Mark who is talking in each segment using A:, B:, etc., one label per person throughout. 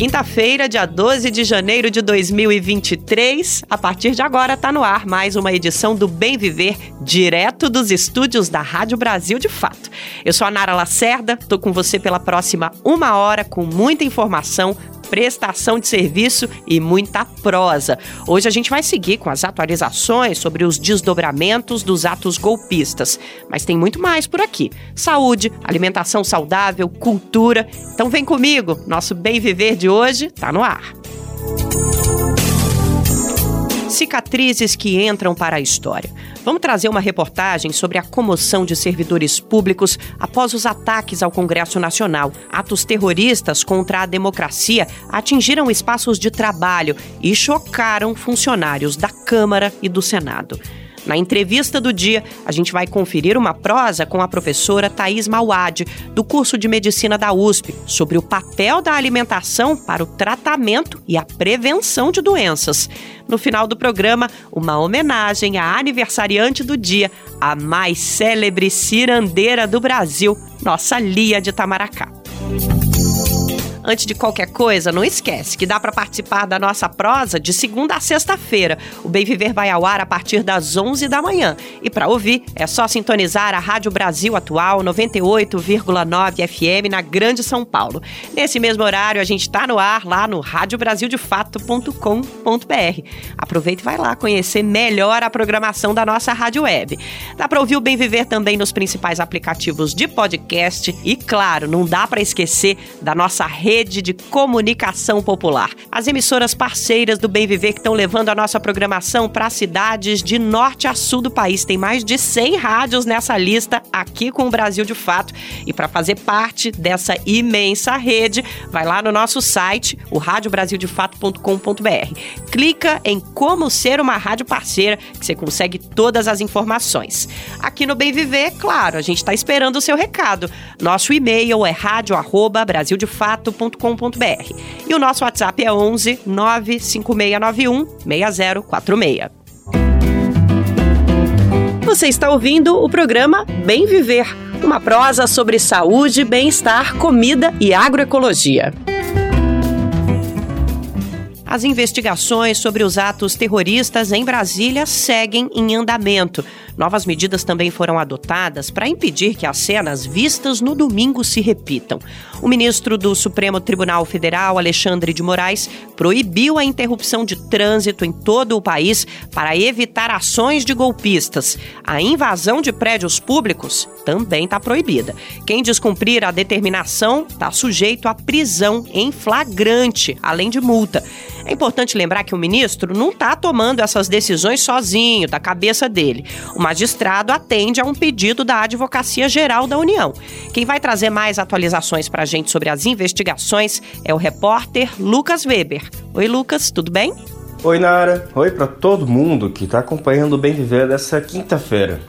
A: Quinta-feira, dia 12 de janeiro de 2023. A partir de agora está no ar mais uma edição do Bem Viver, direto dos estúdios da Rádio Brasil de Fato. Eu sou a Nara Lacerda, estou com você pela próxima uma hora com muita informação, prestação de serviço e muita prosa. Hoje a gente vai seguir com as atualizações sobre os desdobramentos dos atos golpistas. Mas tem muito mais por aqui: saúde, alimentação saudável, cultura. Então vem comigo, nosso Bem Viver de hoje está no ar. Cicatrizes que entram para a história. Vamos trazer uma reportagem sobre a comoção de servidores públicos após os ataques ao Congresso Nacional. Atos terroristas contra a democracia atingiram espaços de trabalho e chocaram funcionários da Câmara e do Senado. Na entrevista do dia, a gente vai conferir uma prosa com a professora Thais Mauad, do curso de Medicina da USP, sobre o papel da alimentação para o tratamento e a prevenção de doenças. No final do programa, uma homenagem à aniversariante do dia, a mais célebre cirandeira do Brasil, nossa Lia de Tamaracá. Antes de qualquer coisa, não esquece que dá para participar da nossa prosa de segunda a sexta-feira. O Bem Viver vai ao ar a partir das 11 da manhã. E para ouvir, é só sintonizar a Rádio Brasil Atual 98,9 FM na Grande São Paulo. Nesse mesmo horário, a gente está no ar lá no radiobrasildefato.com.br. Aproveita e vai lá conhecer melhor a programação da nossa rádio web. Dá para ouvir o Bem Viver também nos principais aplicativos de podcast e, claro, não dá para esquecer da nossa rede rede de comunicação popular. As emissoras parceiras do Bem Viver que estão levando a nossa programação para cidades de norte a sul do país. Tem mais de 100 rádios nessa lista aqui com o Brasil de Fato. E para fazer parte dessa imensa rede, vai lá no nosso site, o radiobrasildefato.com.br. Clica em como ser uma rádio parceira, que você consegue todas as informações. Aqui no Bem Viver, claro, a gente está esperando o seu recado. Nosso e-mail é rádio@brasildefato E o nosso WhatsApp é 11 95691 6046. Você está ouvindo o programa Bem Viver, uma prosa sobre saúde, bem-estar, comida e agroecologia. As investigações sobre os atos terroristas em Brasília seguem em andamento. Novas medidas também foram adotadas para impedir que as cenas vistas no domingo se repitam. O ministro do Supremo Tribunal Federal, Alexandre de Moraes, proibiu a interrupção de trânsito em todo o país para evitar ações de golpistas. A invasão de prédios públicos também está proibida. Quem descumprir a determinação está sujeito à prisão em flagrante, além de multa. É importante lembrar que o ministro não está tomando essas decisões sozinho, da cabeça dele. O magistrado atende a um pedido da Advocacia Geral da União. Quem vai trazer mais atualizações para a gente sobre as investigações é o repórter Lucas Weber. Oi, Lucas, tudo bem?
B: Oi, Nara. Oi para todo mundo que está acompanhando o Bem Viver dessa quinta-feira.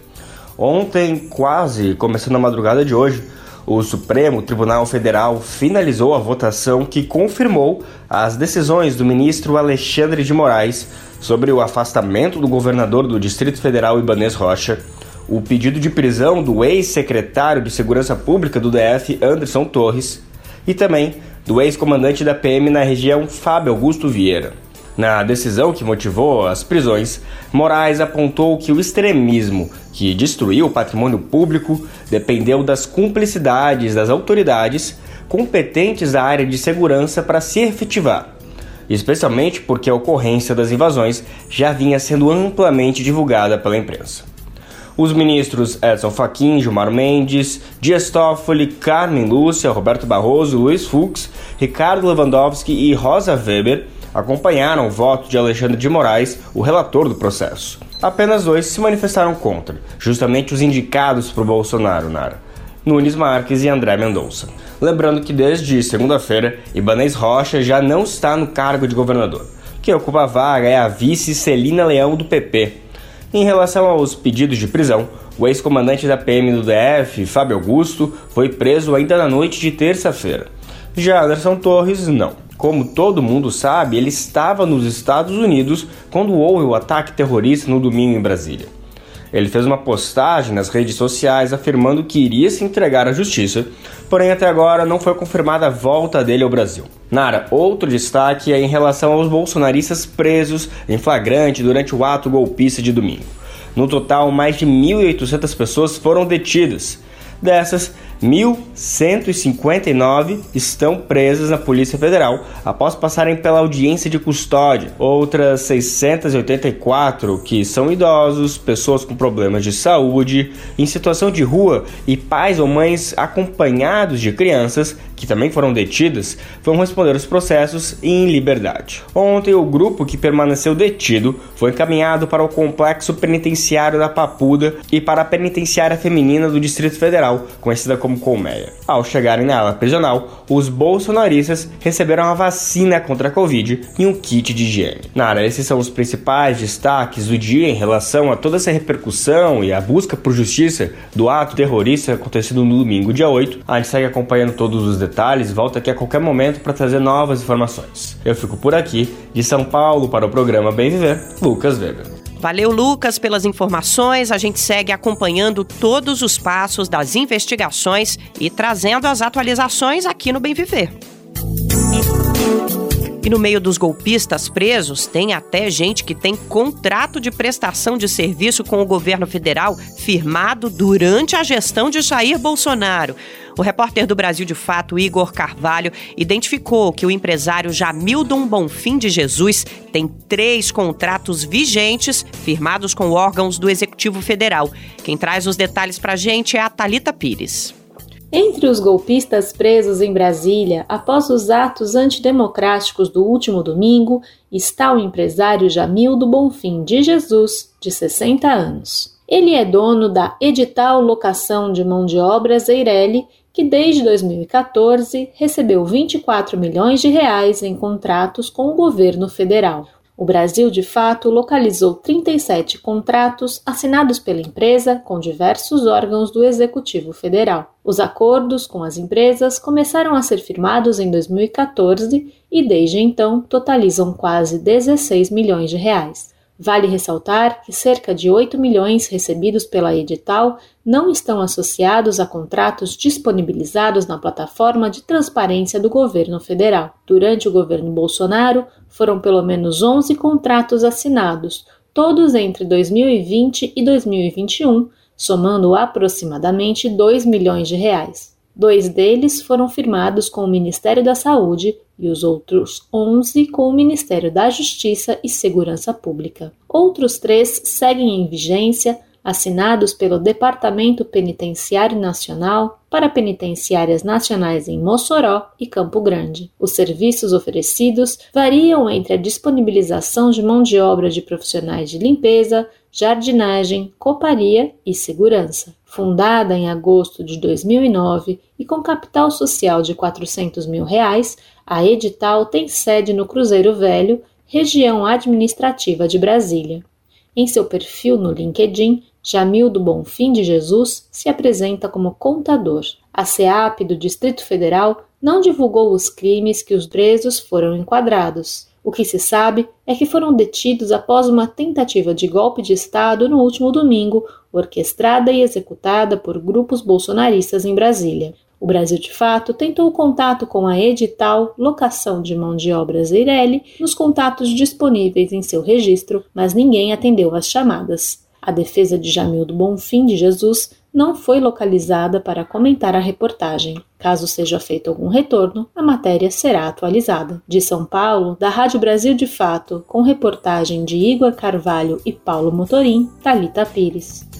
B: Ontem, quase começando a madrugada de hoje, o Supremo Tribunal Federal finalizou a votação que confirmou as decisões do ministro Alexandre de Moraes sobre o afastamento do governador do Distrito Federal Ibanês Rocha, o pedido de prisão do ex-secretário de Segurança Pública do DF Anderson Torres e também do ex-comandante da PM na região Fábio Augusto Vieira. Na decisão que motivou as prisões, Moraes apontou que o extremismo que destruiu o patrimônio público dependeu das cumplicidades das autoridades competentes da área de segurança para se efetivar, especialmente porque a ocorrência das invasões já vinha sendo amplamente divulgada pela imprensa. Os ministros Edson Fachin, Gilmar Mendes, Dias Toffoli, Carmen Lúcia, Roberto Barroso, Luiz Fux, Ricardo Lewandowski e Rosa Weber acompanharam o voto de Alexandre de Moraes, o relator do processo. Apenas dois se manifestaram contra, justamente os indicados por Bolsonaro, Nara. Nunes Marques e André Mendonça. Lembrando que desde segunda-feira, Ibanez Rocha já não está no cargo de governador. Quem ocupa a vaga é a vice Celina Leão do PP. Em relação aos pedidos de prisão, o ex-comandante da PM do DF, Fábio Augusto, foi preso ainda na noite de terça-feira. Já Anderson Torres, não. Como todo mundo sabe, ele estava nos Estados Unidos quando houve o ataque terrorista no domingo em Brasília. Ele fez uma postagem nas redes sociais afirmando que iria se entregar à justiça, porém até agora não foi confirmada a volta dele ao Brasil. Nara, outro destaque é em relação aos bolsonaristas presos em flagrante durante o ato golpista de domingo. No total, mais de 1.800 pessoas foram detidas. Dessas, 1.159 estão presas na Polícia Federal após passarem pela audiência de custódia. Outras 684 que são idosos, pessoas com problemas de saúde, em situação de rua e pais ou mães acompanhados de crianças que também foram detidas, vão responder os processos em liberdade. Ontem, o grupo que permaneceu detido foi encaminhado para o complexo penitenciário da Papuda e para a penitenciária feminina do Distrito Federal, conhecida como Colmeia. Ao chegarem na ala prisional, os bolsonaristas receberam a vacina contra a Covid e um kit de higiene. Nara, esses são os principais destaques do dia em relação a toda essa repercussão e a busca por justiça do ato terrorista acontecido no domingo, dia 8. A gente segue acompanhando todos os detalhes detalhes, volto aqui a qualquer momento para trazer novas informações. Eu fico por aqui, de São Paulo para o programa Bem Viver, Lucas Weber.
A: Valeu, Lucas, pelas informações. A gente segue acompanhando todos os passos das investigações e trazendo as atualizações aqui no Bem Viver. E no meio dos golpistas presos, tem até gente que tem contrato de prestação de serviço com o governo federal firmado durante a gestão de Jair Bolsonaro. O repórter do Brasil de Fato, Igor Carvalho, identificou que o empresário Jamildon Bonfim de Jesus tem três contratos vigentes firmados com órgãos do Executivo Federal. Quem traz os detalhes para a gente é a Talita Pires.
C: Entre os golpistas presos em Brasília após os atos antidemocráticos do último domingo está o empresário Jamildo Bonfim de Jesus, de 60 anos. Ele é dono da Edital Locação de Mão de Obra Zeirelli, que desde 2014 recebeu 24 milhões de reais em contratos com o governo federal. O Brasil, de fato, localizou 37 contratos assinados pela empresa com diversos órgãos do Executivo Federal. Os acordos com as empresas começaram a ser firmados em 2014 e, desde então, totalizam quase 16 milhões de reais. Vale ressaltar que cerca de 8 milhões recebidos pela edital não estão associados a contratos disponibilizados na plataforma de transparência do governo federal. Durante o governo Bolsonaro, foram pelo menos 11 contratos assinados, todos entre 2020 e 2021, somando aproximadamente 2 milhões de reais. Dois deles foram firmados com o Ministério da Saúde e os outros 11 com o Ministério da Justiça e Segurança Pública. Outros três seguem em vigência, assinados pelo Departamento Penitenciário Nacional para penitenciárias nacionais em Mossoró e Campo Grande. Os serviços oferecidos variam entre a disponibilização de mão de obra de profissionais de limpeza, jardinagem, coparia e segurança. Fundada em agosto de 2009 e com capital social de 400 mil reais, a Edital tem sede no Cruzeiro Velho, região administrativa de Brasília. Em seu perfil no LinkedIn, Jamildo Bonfim de Jesus se apresenta como contador. A SEAP do Distrito Federal não divulgou os crimes que os presos foram enquadrados. O que se sabe é que foram detidos após uma tentativa de golpe de Estado no último domingo, orquestrada e executada por grupos bolsonaristas em Brasília. O Brasil de Fato tentou contato com a Edital Locação de Mão de Obra Eireli nos contatos disponíveis em seu registro, mas ninguém atendeu às chamadas. A defesa de Jamildo Bonfim de Jesus não foi localizada para comentar a reportagem. Caso seja feito algum retorno, a matéria será atualizada. De São Paulo, da Rádio Brasil de Fato, com reportagem de Igor Carvalho e Paulo Motorim, Talita Pires.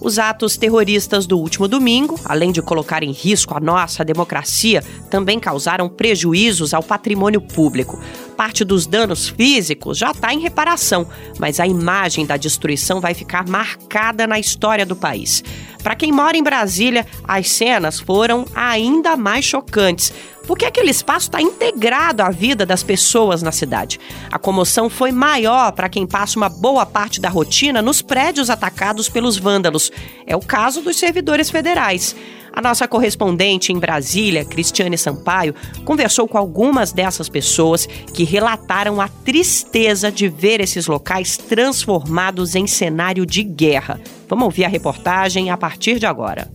A: Os atos terroristas do último domingo, além de colocar em risco a nossa democracia, também causaram prejuízos ao patrimônio público. Parte dos danos físicos já está em reparação, mas a imagem da destruição vai ficar marcada na história do país. Para quem mora em Brasília, as cenas foram ainda mais chocantes porque aquele espaço está integrado à vida das pessoas na cidade. A comoção foi maior para quem passa uma boa parte da rotina nos prédios atacados pelos vândalos. É o caso dos servidores federais. A nossa correspondente em Brasília, Cristiane Sampaio, conversou com algumas dessas pessoas que relataram a tristeza de ver esses locais transformados em cenário de guerra. Vamos ouvir a reportagem a partir de agora.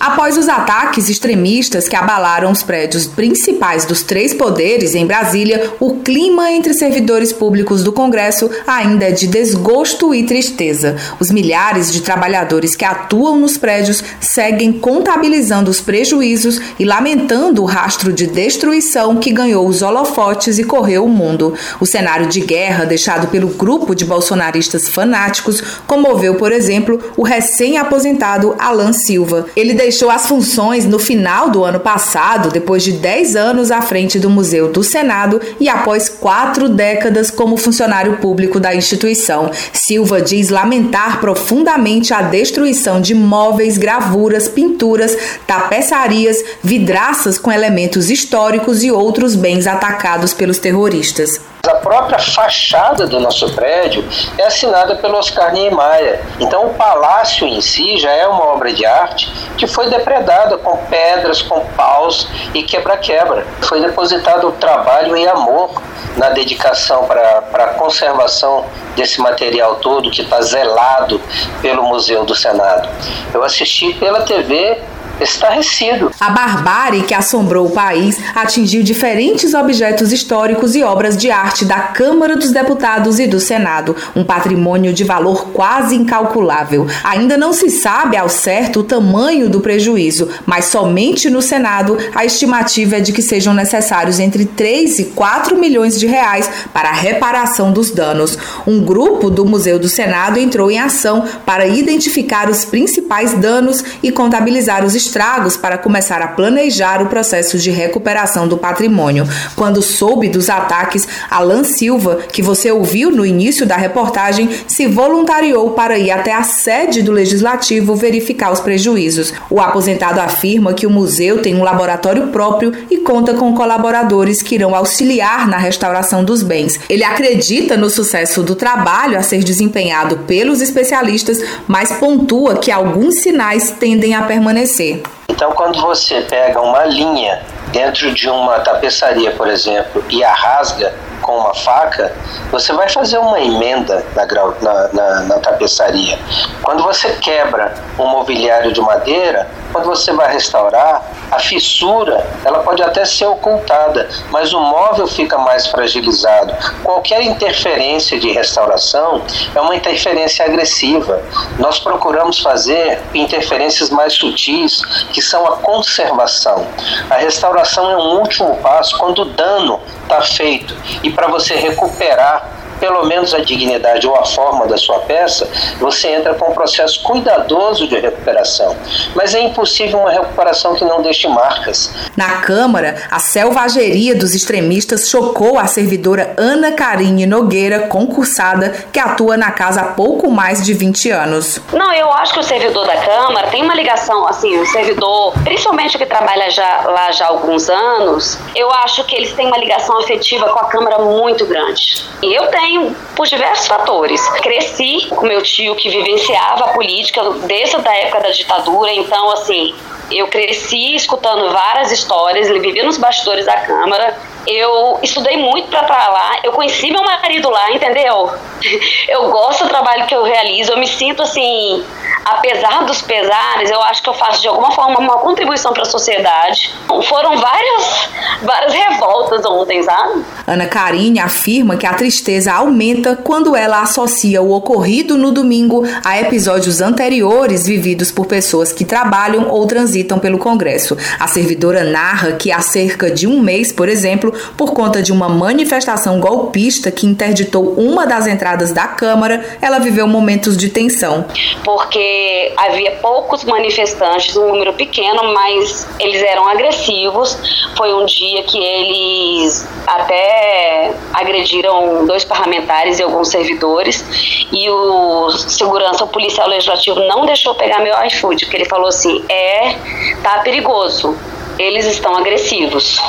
D: Após os ataques extremistas que abalaram os prédios principais dos três poderes em Brasília, o clima entre servidores públicos do Congresso ainda é de desgosto e tristeza. Os milhares de trabalhadores que atuam nos prédios seguem contabilizando os prejuízos e lamentando o rastro de destruição que ganhou os holofotes e correu o mundo. O cenário de guerra deixado pelo grupo de bolsonaristas fanáticos comoveu, por exemplo, o recém-aposentado Alan Silva. Ele deixou as funções no final do ano passado, depois de 10 anos à frente do Museu do Senado e após quatro décadas como funcionário público da instituição. Silva diz lamentar profundamente a destruição de móveis, gravuras, pinturas, tapeçarias, vidraças com elementos históricos e outros bens atacados pelos terroristas.
E: A própria fachada do nosso prédio é assinada pelo Oscar Niemeyer. Então, o palácio em si já é uma obra de arte que foi depredada com pedras, com paus e quebra-quebra. Foi depositado trabalho e amor na dedicação para a conservação desse material todo que está zelado pelo Museu do Senado. Eu assisti pela TV estarrecido.
D: A barbárie que assombrou o país atingiu diferentes objetos históricos e obras de arte da Câmara dos Deputados e do Senado, um patrimônio de valor quase incalculável. Ainda não se sabe ao certo o tamanho do prejuízo, mas somente no Senado a estimativa é de que sejam necessários entre 3 e 4 milhões de reais para a reparação dos danos. Um grupo do Museu do Senado entrou em ação para identificar os principais danos e contabilizar os estragos para começar a planejar o processo de recuperação do patrimônio. Quando soube dos ataques, Alan Silva, que você ouviu no início da reportagem, se voluntariou para ir até a sede do legislativo verificar os prejuízos. O aposentado afirma que o museu tem um laboratório próprio e conta com colaboradores que irão auxiliar na restauração dos bens. Ele acredita no sucesso do trabalho a ser desempenhado pelos especialistas, mas pontua que alguns sinais tendem a permanecer.
E: Então, quando você pega uma linha dentro de uma tapeçaria, por exemplo, e a rasga com uma faca, você vai fazer uma emenda na, na, na, na tapeçaria. Quando você quebra um mobiliário de madeira, quando você vai restaurar, a fissura ela pode até ser ocultada, mas o móvel fica mais fragilizado. Qualquer interferência de restauração é uma interferência agressiva. Nós procuramos fazer interferências mais sutis, que são a conservação. A restauração é um último passo quando o dano está feito e para você recuperar pelo menos a dignidade ou a forma da sua peça, você entra com um processo cuidadoso de recuperação. Mas é impossível uma recuperação que não deixe marcas.
D: Na Câmara, a selvageria dos extremistas chocou a servidora Ana Karine Nogueira, concursada, que atua na casa há pouco mais de 20 anos.
F: Não, eu acho que o servidor da Câmara tem uma ligação, assim, o servidor, principalmente que trabalha já, lá já há alguns anos, eu acho que eles têm uma ligação afetiva com a Câmara muito grande. E eu tenho por diversos fatores. Cresci com meu tio que vivenciava a política desde a época da ditadura, então assim, eu cresci escutando várias histórias, ele vivia nos bastidores da Câmara. Eu estudei muito para estar lá. Eu conheci meu marido lá, entendeu? Eu gosto do trabalho que eu realizo. Eu me sinto assim apesar dos pesares, eu acho que eu faço de alguma forma uma contribuição para a sociedade. Foram várias, várias revoltas ontem, sabe?
D: Ana Karine afirma que a tristeza aumenta quando ela associa o ocorrido no domingo a episódios anteriores vividos por pessoas que trabalham ou transitam pelo Congresso. A servidora narra que há cerca de um mês, por exemplo, por conta de uma manifestação golpista que interditou uma das entradas da Câmara, ela viveu momentos de tensão.
F: Porque havia poucos manifestantes, um número pequeno, mas eles eram agressivos. Foi um dia que eles até agrediram dois parlamentares e alguns servidores e o segurança, o policial legislativo não deixou pegar meu iFood, porque ele falou assim: "É, tá perigoso. Eles estão agressivos".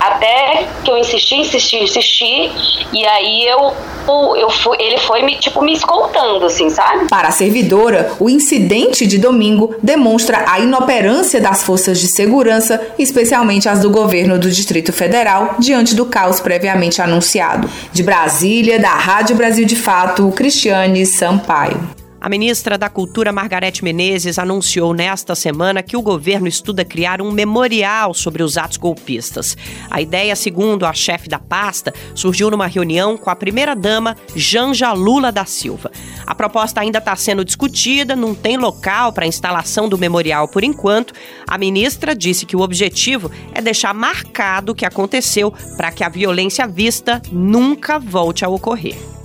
F: Até que eu insisti, insisti, insisti, e aí eu, eu fui, ele foi me, tipo, me escoltando, assim, sabe?
D: Para a servidora, o incidente de domingo demonstra a inoperância das forças de segurança, especialmente as do governo do Distrito Federal, diante do caos previamente anunciado. De Brasília, da Rádio Brasil de Fato, Cristiane Sampaio.
A: A ministra da Cultura, Margarete Menezes, anunciou nesta semana que o governo estuda criar um memorial sobre os atos golpistas. A ideia, segundo a chefe da pasta, surgiu numa reunião com a primeira-dama, Janja Lula da Silva. A proposta ainda está sendo discutida, não tem local para a instalação do memorial por enquanto. A ministra disse que o objetivo é deixar marcado o que aconteceu para que a violência vista nunca volte a ocorrer.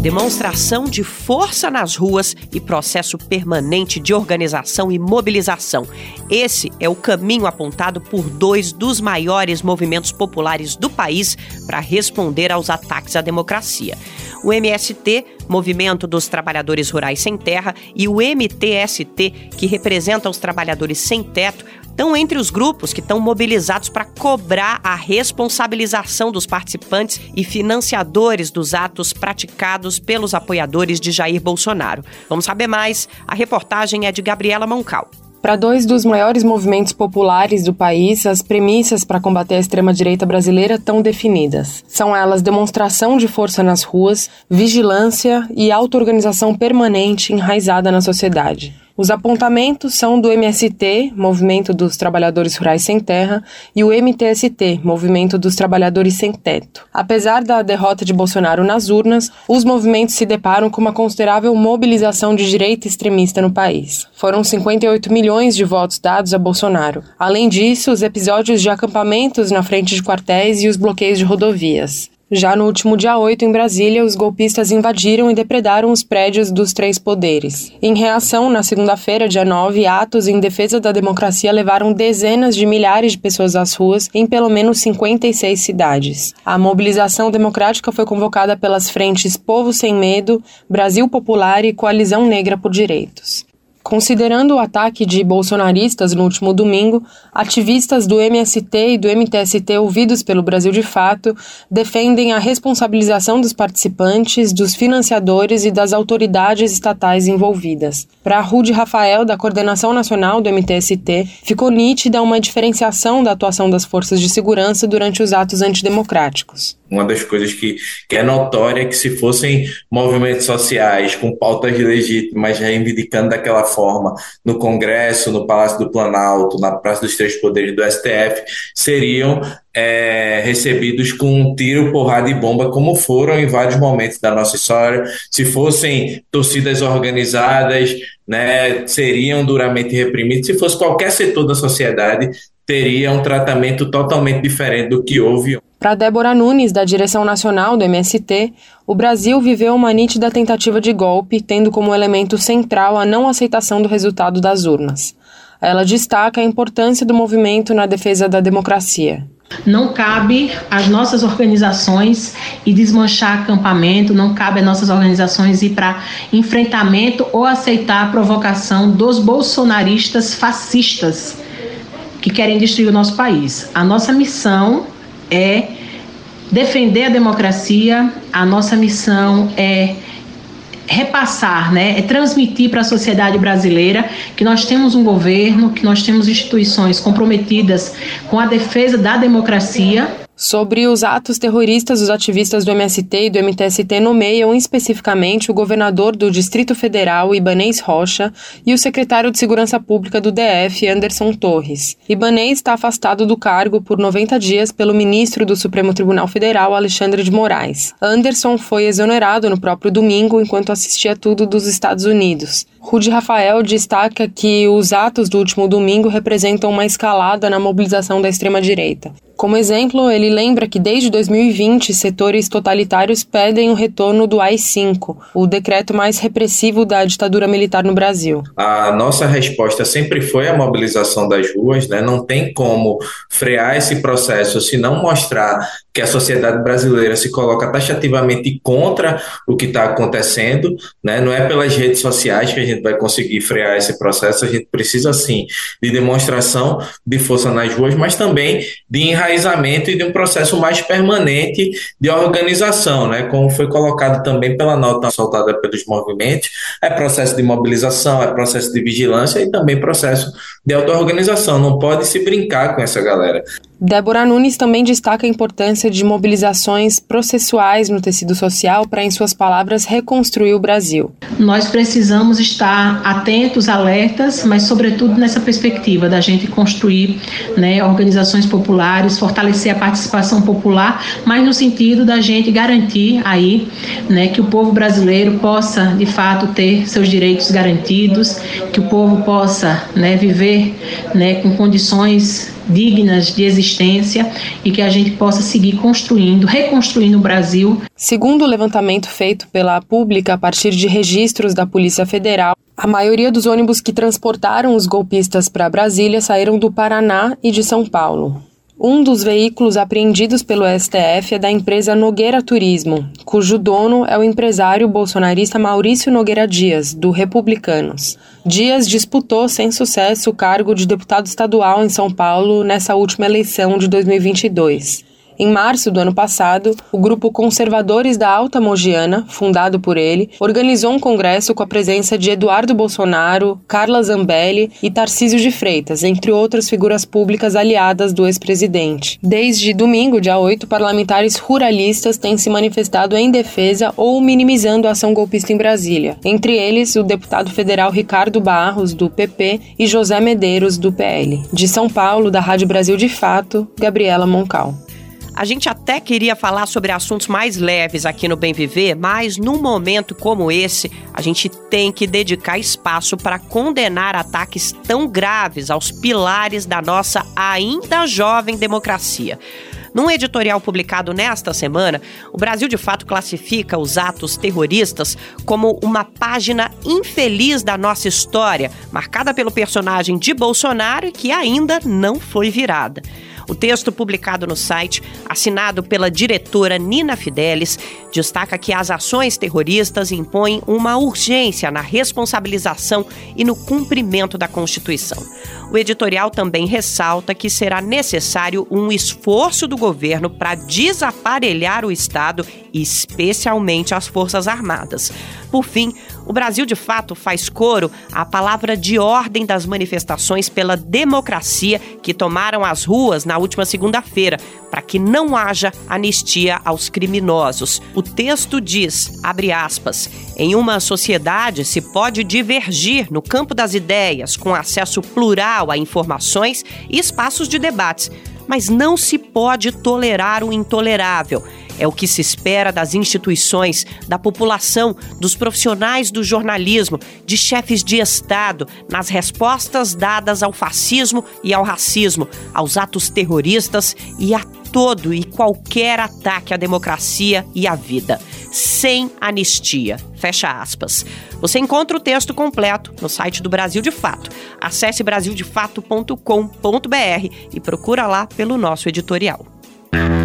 A: Demonstração de força nas ruas e processo permanente de organização e mobilização. Esse é o caminho apontado por dois dos maiores movimentos populares do país para responder aos ataques à democracia. O MST, Movimento dos Trabalhadores Rurais Sem Terra, e o MTST, que representa os trabalhadores sem teto, estão entre os grupos que estão mobilizados para cobrar a responsabilização dos participantes e financiadores dos atos praticados pelos apoiadores de Jair Bolsonaro. Vamos saber mais? A reportagem é de Gabriela Moncal.
G: Para dois dos maiores movimentos populares do país, as premissas para combater a extrema-direita brasileira estão definidas. São elas demonstração de força nas ruas, vigilância e auto-organização permanente enraizada na sociedade. Os apontamentos são do MST, Movimento dos Trabalhadores Rurais Sem Terra, e o MTST, Movimento dos Trabalhadores Sem Teto. Apesar da derrota de Bolsonaro nas urnas, os movimentos se deparam com uma considerável mobilização de direita extremista no país. Foram 58 milhões de votos dados a Bolsonaro. Além disso, os episódios de acampamentos na frente de quartéis e os bloqueios de rodovias. Já no último dia 8, em Brasília, os golpistas invadiram e depredaram os prédios dos três poderes. Em reação, na segunda-feira, dia 9, atos em defesa da democracia levaram dezenas de milhares de pessoas às ruas em pelo menos 56 cidades. A mobilização democrática foi convocada pelas frentes Povo Sem Medo, Brasil Popular e Coalizão Negra por Direitos. Considerando o ataque de bolsonaristas no último domingo, ativistas do MST e do MTST ouvidos pelo Brasil de Fato defendem a responsabilização dos participantes, dos financiadores e das autoridades estatais envolvidas. Para Rude Rafael, da Coordenação Nacional do MTST, ficou nítida uma diferenciação da atuação das forças de segurança durante os atos antidemocráticos.
H: Uma das coisas que, que é notória é que se fossem movimentos sociais com pautas legítimas reivindicando daquela forma no Congresso, no Palácio do Planalto, na Praça dos Três Poderes do STF, seriam é, recebidos com um tiro, porrada e bomba, como foram em vários momentos da nossa história. Se fossem torcidas organizadas, né, seriam duramente reprimidos. Se fosse qualquer setor da sociedade, teria um tratamento totalmente diferente do que houve.
G: Para Débora Nunes, da direção nacional do MST, o Brasil viveu uma nítida tentativa de golpe, tendo como elemento central a não aceitação do resultado das urnas. Ela destaca a importância do movimento na defesa da democracia.
I: Não cabe às nossas organizações ir desmanchar acampamento, não cabe às nossas organizações ir para enfrentamento ou aceitar a provocação dos bolsonaristas fascistas que querem destruir o nosso país. A nossa missão é defender a democracia, a nossa missão é repassar, né, é transmitir para a sociedade brasileira que nós temos um governo, que nós temos instituições comprometidas com a defesa da democracia
G: Sobre os atos terroristas, os ativistas do MST e do MTST nomeiam especificamente o governador do Distrito Federal, Ibanês Rocha, e o secretário de Segurança Pública do DF, Anderson Torres. Ibanês está afastado do cargo por 90 dias pelo ministro do Supremo Tribunal Federal, Alexandre de Moraes. Anderson foi exonerado no próprio domingo enquanto assistia tudo dos Estados Unidos. Rude Rafael destaca que os atos do último domingo representam uma escalada na mobilização da extrema-direita. Como exemplo, ele lembra que desde 2020 setores totalitários pedem o retorno do AI-5, o decreto mais repressivo da ditadura militar no Brasil.
H: A nossa resposta sempre foi a mobilização das ruas, né? não tem como frear esse processo se não mostrar que a sociedade brasileira se coloca taxativamente contra o que está acontecendo, né? Não é pelas redes sociais que a gente vai conseguir frear esse processo, a gente precisa sim de demonstração de força nas ruas, mas também de enraizamento e de um processo mais permanente de organização, né? Como foi colocado também pela nota soltada pelos movimentos, é processo de mobilização, é processo de vigilância e também processo de auto-organização. Não pode se brincar com essa galera.
G: Débora Nunes também destaca a importância de mobilizações processuais no tecido social para, em suas palavras, reconstruir o Brasil.
I: Nós precisamos estar atentos, alertas, mas, sobretudo, nessa perspectiva da gente construir né, organizações populares, fortalecer a participação popular, mas no sentido da gente garantir aí né, que o povo brasileiro possa, de fato, ter seus direitos garantidos, que o povo possa né, viver né, com condições dignas de existência e que a gente possa seguir construindo, reconstruindo o Brasil.
G: Segundo o levantamento feito pela Pública a partir de registros da Polícia Federal, a maioria dos ônibus que transportaram os golpistas para Brasília saíram do Paraná e de São Paulo. Um dos veículos apreendidos pelo STF é da empresa Nogueira Turismo, cujo dono é o empresário bolsonarista Maurício Nogueira Dias, do Republicanos. Dias disputou sem sucesso o cargo de deputado estadual em São Paulo nessa última eleição de 2022. Em março do ano passado, o grupo Conservadores da Alta Mogiana, fundado por ele, organizou um congresso com a presença de Eduardo Bolsonaro, Carla Zambelli e Tarcísio de Freitas, entre outras figuras públicas aliadas do ex-presidente. Desde domingo, dia 8, parlamentares ruralistas têm se manifestado em defesa ou minimizando a ação golpista em Brasília. Entre eles, o deputado federal Ricardo Barros, do PP, e José Medeiros, do PL. De São Paulo, da Rádio Brasil de Fato, Gabriela Moncal.
A: A gente até queria falar sobre assuntos mais leves aqui no Bem Viver, mas num momento como esse, a gente tem que dedicar espaço para condenar ataques tão graves aos pilares da nossa ainda jovem democracia. Num editorial publicado nesta semana, o Brasil de fato classifica os atos terroristas como uma página infeliz da nossa história, marcada pelo personagem de Bolsonaro e que ainda não foi virada. O texto publicado no site, assinado pela diretora Nina Fidelis, destaca que as ações terroristas impõem uma urgência na responsabilização e no cumprimento da Constituição. O editorial também ressalta que será necessário um esforço do governo para desaparelhar o Estado, especialmente as Forças Armadas. Por fim, o Brasil de fato faz coro à palavra de ordem das manifestações pela democracia que tomaram as ruas na última segunda-feira, para que não haja anistia aos criminosos. O texto diz, abre aspas, em uma sociedade se pode divergir no campo das ideias, com acesso plural a informações e espaços de debates, mas não se pode tolerar o intolerável é o que se espera das instituições, da população, dos profissionais do jornalismo, de chefes de Estado, nas respostas dadas ao fascismo e ao racismo, aos atos terroristas e a todo e qualquer ataque à democracia e à vida, sem anistia. Fecha aspas. Você encontra o texto completo no site do Brasil de Fato. Acesse brasildefato.com.br e procura lá pelo nosso editorial.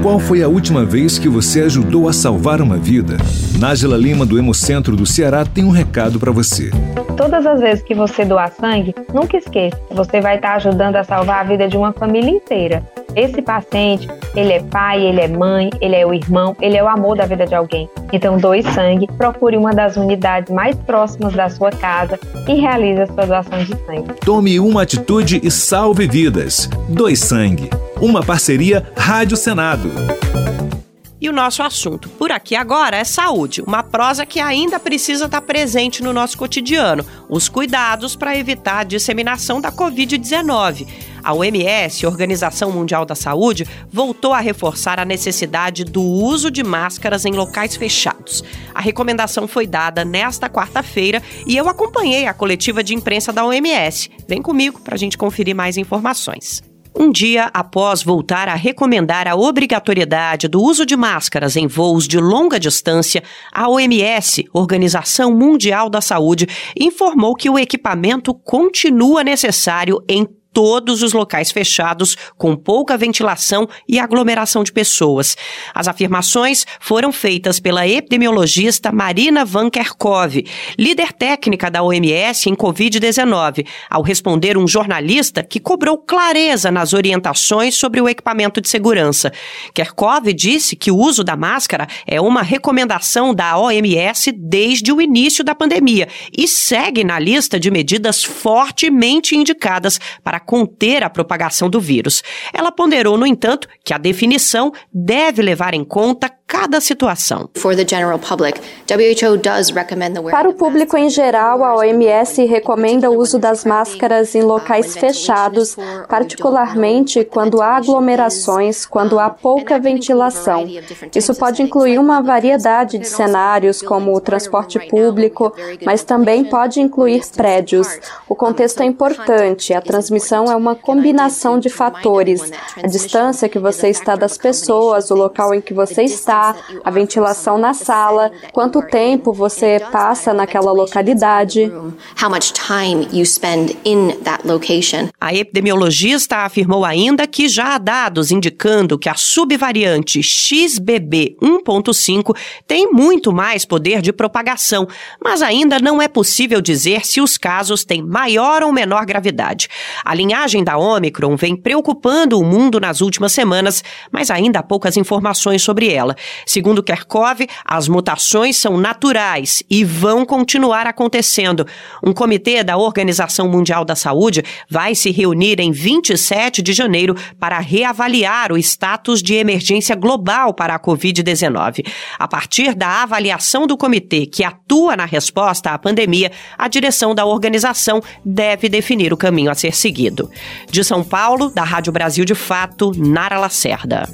J: Qual foi a última vez que você ajudou a salvar uma vida? Nájila Lima, do Hemocentro do Ceará, tem um recado para você.
K: Todas as vezes que você doar sangue, nunca esqueça, você vai estar ajudando a salvar a vida de uma família inteira. Esse paciente, ele é pai, ele é mãe, ele é o irmão, ele é o amor da vida de alguém. Então doe sangue, procure uma das unidades mais próximas da sua casa e realize a sua doação de sangue.
J: Tome uma atitude e salve vidas. Doe sangue. Uma parceria Rádio Senado.
A: E o nosso assunto por aqui agora é saúde, uma prosa que ainda precisa estar presente no nosso cotidiano, os cuidados para evitar a disseminação da Covid-19. A OMS, Organização Mundial da Saúde, voltou a reforçar a necessidade do uso de máscaras em locais fechados. A recomendação foi dada nesta quarta-feira e eu acompanhei a coletiva de imprensa da OMS. Vem comigo para a gente conferir mais informações. Um dia após voltar a recomendar a obrigatoriedade do uso de máscaras em voos de longa distância, a OMS, Organização Mundial da Saúde, informou que o equipamento continua necessário em todos os locais fechados, com pouca ventilação e aglomeração de pessoas. As afirmações foram feitas pela epidemiologista Marina Van Kerkhove, líder técnica da OMS em Covid-19, ao responder um jornalista que cobrou clareza nas orientações sobre o equipamento de segurança. Kerkhove disse que o uso da máscara é uma recomendação da OMS desde o início da pandemia e segue na lista de medidas fortemente indicadas para conter a propagação do vírus. Ela ponderou, no entanto, que a definição deve levar em conta cada situação.
L: Para o público em geral, a OMS recomenda o uso das máscaras em locais fechados, particularmente quando há aglomerações, quando há pouca ventilação. Isso pode incluir uma variedade de cenários, como o transporte público, mas também pode incluir prédios. O contexto é importante, a transmissão é uma combinação de fatores: a distância que você está das pessoas, o local em que você está a ventilação na sala, quanto tempo você passa naquela localidade.
A: A epidemiologista afirmou ainda que já há dados indicando que a subvariante XBB 1.5 tem muito mais poder de propagação, mas ainda não é possível dizer se os casos têm maior ou menor gravidade. A linhagem da Omicron vem preocupando o mundo nas últimas semanas, mas ainda há poucas informações sobre ela. Segundo Kerkov, as mutações são naturais e vão continuar acontecendo. Um comitê da Organização Mundial da Saúde vai se reunir em 27 de janeiro para reavaliar o status de emergência global para a Covid-19. A partir da avaliação do comitê que atua na resposta à pandemia, a direção da organização deve definir o caminho a ser seguido. De São Paulo, da Rádio Brasil de Fato, Nara Lacerda.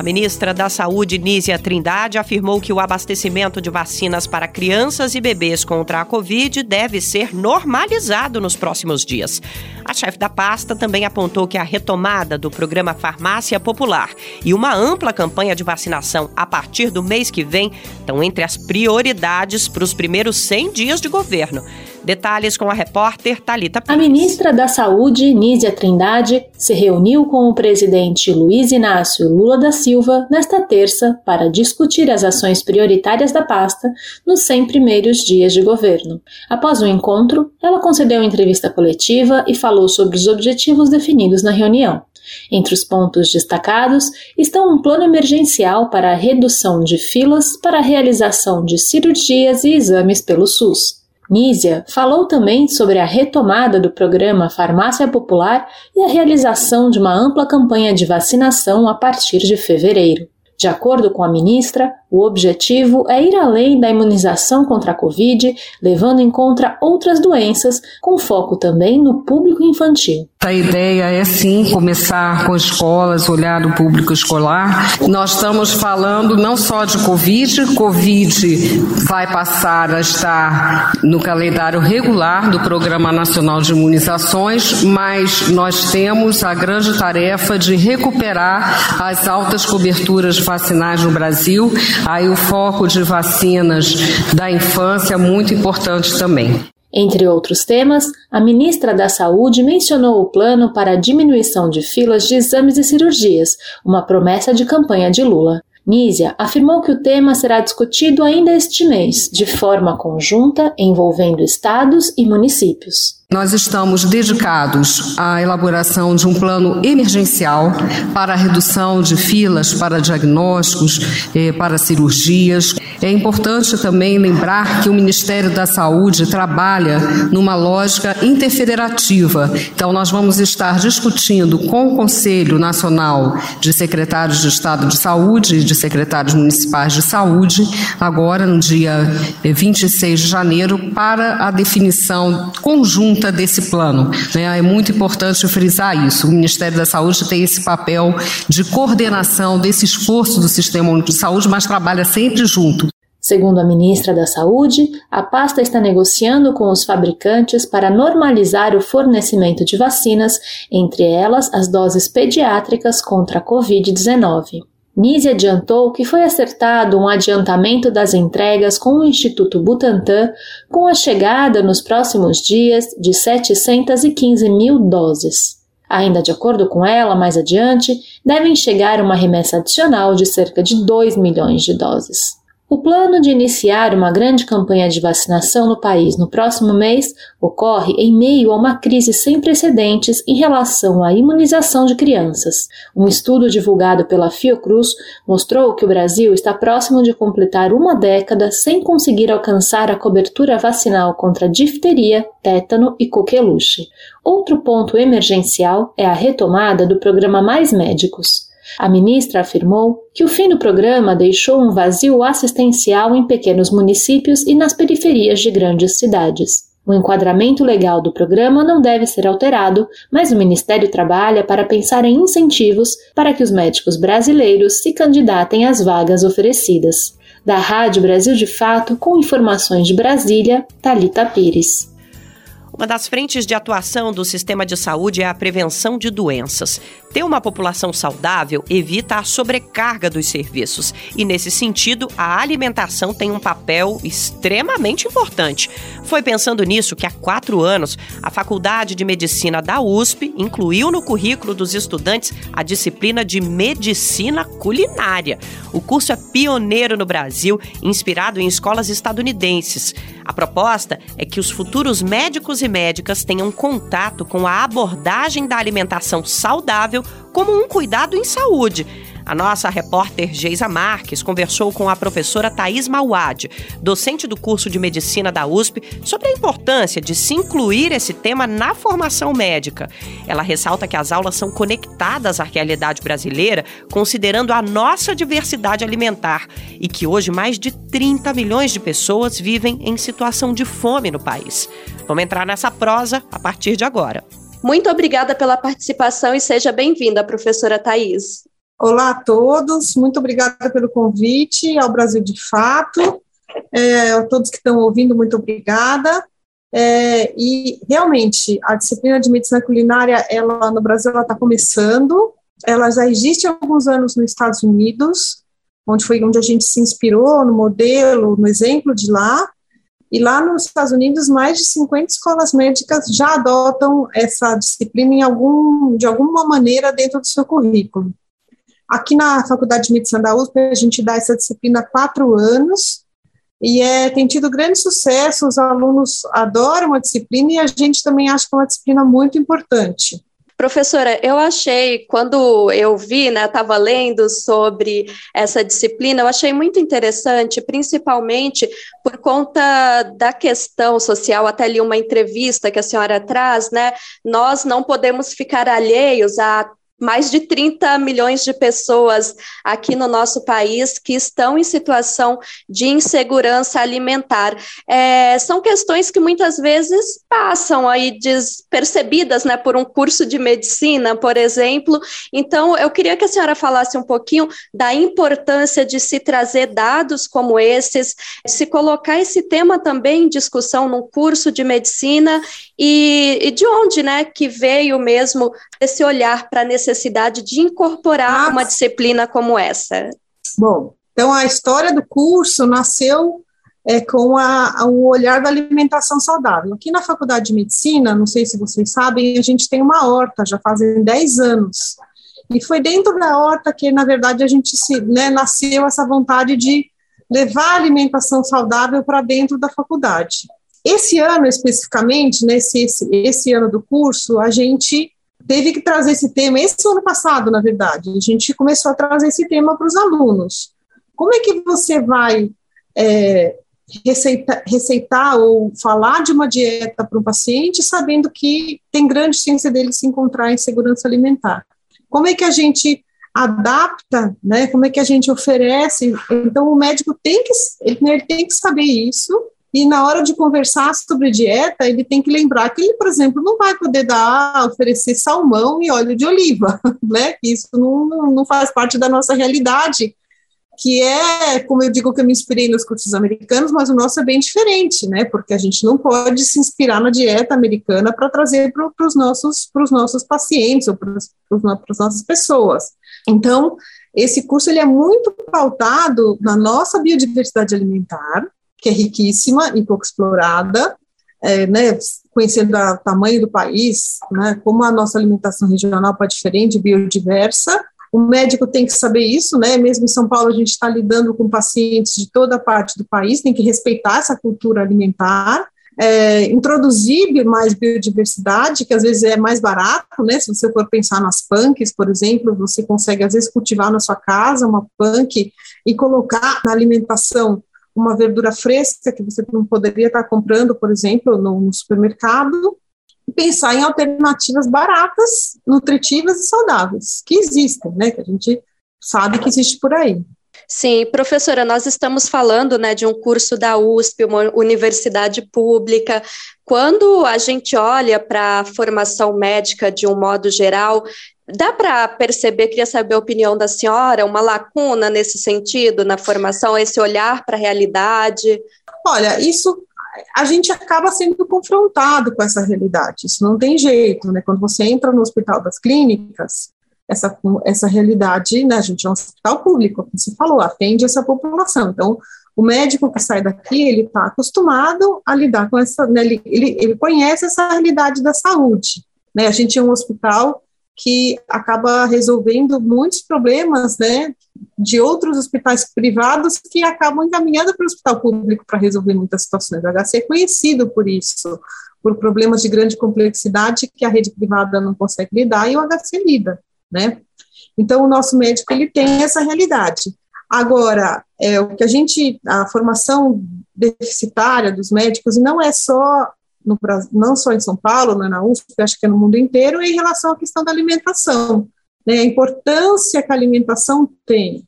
A: A ministra da Saúde, Nízia Trindade, afirmou que o abastecimento de vacinas para crianças e bebês contra a Covid deve ser normalizado nos próximos dias. A chefe da pasta também apontou que a retomada do programa Farmácia Popular e uma ampla campanha de vacinação a partir do mês que vem estão entre as prioridades para os primeiros 100 dias de governo. Detalhes com a repórter Talita.
C: A ministra da Saúde, Nízia Trindade, se reuniu com o presidente Luiz Inácio Lula da Silva nesta terça para discutir as ações prioritárias da pasta nos 100 primeiros dias de governo. Após o encontro, ela concedeu entrevista coletiva e falou sobre os objetivos definidos na reunião. Entre os pontos destacados estão um plano emergencial para a redução de filas para a realização de cirurgias e exames pelo SUS. Nízia falou também sobre a retomada do programa Farmácia Popular e a realização de uma ampla campanha de vacinação a partir de fevereiro. De acordo com a ministra, o objetivo é ir além da imunização contra a Covid, levando em conta outras doenças, com foco também no público infantil.
M: A ideia é sim começar com escolas, olhar o público escolar. Nós estamos falando não só de Covid, Covid vai passar a estar no calendário regular do Programa Nacional de Imunizações, mas nós temos a grande tarefa de recuperar as altas coberturas vacinais no Brasil. Aí o foco de vacinas da infância é muito importante também.
C: Entre outros temas, a ministra da Saúde mencionou o plano para a diminuição de filas de exames e cirurgias, uma promessa de campanha de Lula. Nízia afirmou que o tema será discutido ainda este mês, de forma conjunta, envolvendo estados e municípios.
M: Nós estamos dedicados à elaboração de um plano emergencial para a redução de filas para diagnósticos, eh, para cirurgias. É importante também lembrar que o Ministério da Saúde trabalha numa lógica interfederativa. Então, nós vamos estar discutindo com o Conselho Nacional de Secretários de Estado de Saúde e de secretários municipais de saúde, agora no dia 26 de janeiro, para a definição conjunta desse plano. Né? É muito importante frisar isso. O Ministério da Saúde tem esse papel de coordenação desse esforço do Sistema Único de Saúde, mas trabalha sempre junto.
C: Segundo a ministra da Saúde, a pasta está negociando com os fabricantes para normalizar o fornecimento de vacinas, entre elas as doses pediátricas contra a Covid-19. Nise adiantou que foi acertado um adiantamento das entregas com o Instituto Butantan com a chegada nos próximos dias de 715 mil doses. Ainda de acordo com ela, mais adiante, devem chegar uma remessa adicional de cerca de 2 milhões de doses. O plano de iniciar uma grande campanha de vacinação no país no próximo mês ocorre em meio a uma crise sem precedentes em relação à imunização de crianças. Um estudo divulgado pela Fiocruz mostrou que o Brasil está próximo de completar uma década sem conseguir alcançar a cobertura vacinal contra difteria, tétano e coqueluche. Outro ponto emergencial é a retomada do programa Mais Médicos. A ministra afirmou que o fim do programa deixou um vazio assistencial em pequenos municípios e nas periferias de grandes cidades. O enquadramento legal do programa não deve ser alterado, mas o Ministério trabalha para pensar em incentivos para que os médicos brasileiros se candidatem às vagas oferecidas. Da Rádio Brasil de Fato, com informações de Brasília, Talita Pires.
A: Uma das frentes de atuação do sistema de saúde é a prevenção de doenças. Ter uma população saudável evita a sobrecarga dos serviços e, nesse sentido, a alimentação tem um papel extremamente importante. Foi pensando nisso que há quatro anos a Faculdade de Medicina da USP incluiu no currículo dos estudantes a disciplina de Medicina Culinária. O curso é pioneiro no Brasil, inspirado em escolas estadunidenses. A proposta é que os futuros médicos e médicas tenham contato com a abordagem da alimentação saudável como um cuidado em saúde. A nossa repórter Geisa Marques conversou com a professora Thais Mauad, docente do curso de medicina da USP, sobre a importância de se incluir esse tema na formação médica. Ela ressalta que as aulas são conectadas à realidade brasileira, considerando a nossa diversidade alimentar e que hoje mais de 30 milhões de pessoas vivem em situação de fome no país. Vamos entrar nessa prosa a partir de agora.
L: Muito obrigada pela participação e seja bem-vinda, professora Thais.
N: Olá a todos, muito obrigada pelo convite ao Brasil de Fato, é, a todos que estão ouvindo, muito obrigada. É, e realmente a disciplina de medicina culinária, ela no Brasil ela está começando. Ela já existe há alguns anos nos Estados Unidos, onde foi onde a gente se inspirou no modelo, no exemplo de lá. E lá nos Estados Unidos, mais de 50 escolas médicas já adotam essa disciplina em algum, de alguma maneira dentro do seu currículo. Aqui na Faculdade de Medicina da USP, a gente dá essa disciplina há quatro anos e é, tem tido grande sucesso, os alunos adoram a disciplina e a gente também acha que é uma disciplina muito importante.
L: Professora, eu achei, quando eu vi, né, estava lendo sobre essa disciplina, eu achei muito interessante, principalmente por conta da questão social, até ali uma entrevista que a senhora traz, né, nós não podemos ficar alheios a mais de 30 milhões de pessoas aqui no nosso país que estão em situação de insegurança alimentar. É, são questões que muitas vezes passam aí despercebidas né, por um curso de medicina, por exemplo. Então, eu queria que a senhora falasse um pouquinho da importância de se trazer dados como esses, se colocar esse tema também em discussão no curso de medicina e, e de onde né, que veio mesmo esse olhar para a necessidade de incorporar ah, uma disciplina como essa?
N: Bom, então a história do curso nasceu é, com a, a, o olhar da alimentação saudável. Aqui na Faculdade de Medicina, não sei se vocês sabem, a gente tem uma horta, já fazem 10 anos. E foi dentro da horta que, na verdade, a gente se, né, nasceu essa vontade de levar a alimentação saudável para dentro da faculdade. Esse ano, especificamente, nesse esse, esse ano do curso, a gente teve que trazer esse tema, esse ano passado, na verdade, a gente começou a trazer esse tema para os alunos. Como é que você vai é, receitar, receitar ou falar de uma dieta para um paciente sabendo que tem grande chance dele se encontrar em segurança alimentar? Como é que a gente adapta, né? Como é que a gente oferece? Então o médico tem que ele, ele tem que saber isso e na hora de conversar sobre dieta, ele tem que lembrar que ele, por exemplo, não vai poder dar, oferecer salmão e óleo de oliva, né? Isso não, não faz parte da nossa realidade, que é, como eu digo que eu me inspirei nos cursos americanos, mas o nosso é bem diferente, né? Porque a gente não pode se inspirar na dieta americana para trazer para os nossos, nossos pacientes ou para as nossas pessoas. Então, esse curso ele é muito pautado na nossa biodiversidade alimentar, que é riquíssima e pouco explorada, é, né, conhecendo o tamanho do país, né, como a nossa alimentação regional pode diferente, biodiversa. O médico tem que saber isso, né? Mesmo em São Paulo a gente está lidando com pacientes de toda parte do país, tem que respeitar essa cultura alimentar. É, introduzir mais biodiversidade, que às vezes é mais barato, né? Se você for pensar nas punks, por exemplo, você consegue às vezes cultivar na sua casa uma punk e colocar na alimentação uma verdura fresca que você não poderia estar comprando, por exemplo, no, no supermercado, e pensar em alternativas baratas, nutritivas e saudáveis, que existem, né? Que a gente sabe que existe por aí.
L: Sim, professora, nós estamos falando né, de um curso da USP, uma universidade pública. Quando a gente olha para a formação médica de um modo geral, Dá para perceber, queria saber a opinião da senhora, uma lacuna nesse sentido, na formação, esse olhar para a realidade?
N: Olha, isso a gente acaba sendo confrontado com essa realidade, isso não tem jeito, né? Quando você entra no Hospital das Clínicas, essa, essa realidade, né? A gente é um hospital público, como você falou, atende essa população. Então, o médico que sai daqui, ele está acostumado a lidar com essa, né, ele, ele, ele conhece essa realidade da saúde, né? A gente é um hospital que acaba resolvendo muitos problemas, né, de outros hospitais privados que acabam encaminhando para o hospital público para resolver muitas situações. O HC é conhecido por isso, por problemas de grande complexidade que a rede privada não consegue lidar e o HC lida, né? Então, o nosso médico, ele tem essa realidade. Agora, é, o que a gente, a formação deficitária dos médicos não é só no não só em São Paulo, não é na USP, acho que é no mundo inteiro, em relação à questão da alimentação, né, a importância que a alimentação tem.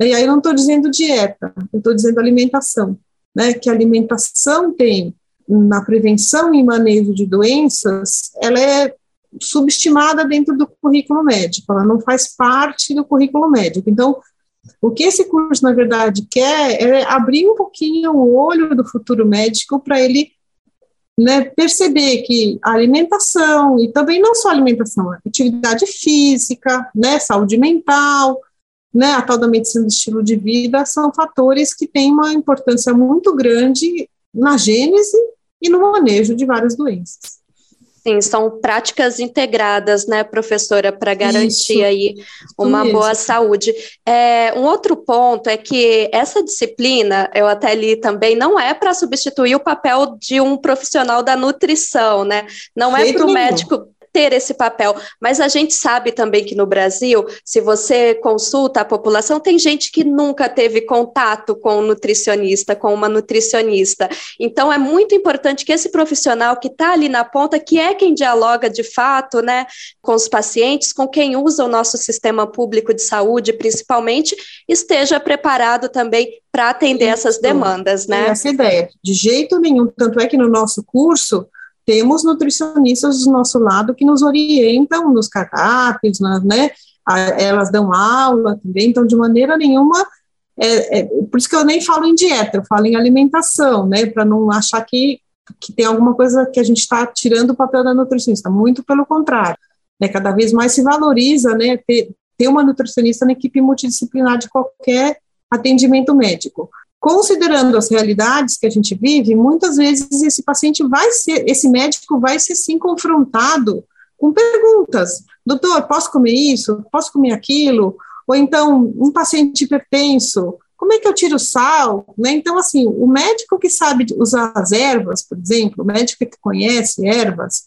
N: E aí eu não estou dizendo dieta, eu estou dizendo alimentação, né, que a alimentação tem na prevenção e manejo de doenças, ela é subestimada dentro do currículo médico, ela não faz parte do currículo médico. Então, o que esse curso, na verdade, quer é abrir um pouquinho o olho do futuro médico para ele né, perceber que a alimentação, e também não só alimentação, atividade física, né, saúde mental, né, a tal da medicina do estilo de vida, são fatores que têm uma importância muito grande na gênese e no manejo de várias doenças.
L: Sim, são práticas integradas, né, professora, para garantir isso, aí uma boa saúde. É, um outro ponto é que essa disciplina, eu até li também, não é para substituir o papel de um profissional da nutrição, né? Não é para o médico ter esse papel. Mas a gente sabe também que no Brasil, se você consulta a população, tem gente que nunca teve contato com um nutricionista, com uma nutricionista. Então é muito importante que esse profissional que está ali na ponta, que é quem dialoga de fato, né, com os pacientes, com quem usa o nosso sistema público de saúde, principalmente, esteja preparado também para atender Isso. essas demandas, né?
N: Essa ideia, de jeito nenhum. Tanto é que no nosso curso temos nutricionistas do nosso lado que nos orientam nos cardápios, né? Elas dão aula também, então de maneira nenhuma é, é, por isso que eu nem falo em dieta, eu falo em alimentação, né, para não achar que, que tem alguma coisa que a gente está tirando o papel da nutricionista, muito pelo contrário, né, cada vez mais se valoriza, né, ter, ter uma nutricionista na equipe multidisciplinar de qualquer atendimento médico considerando as realidades que a gente vive, muitas vezes esse paciente vai ser, esse médico vai ser sim confrontado com perguntas: doutor, posso comer isso? Posso comer aquilo? Ou então, um paciente hipertenso, como é que eu tiro sal? Né? Então, assim, o médico que sabe usar as ervas, por exemplo, o médico que conhece ervas,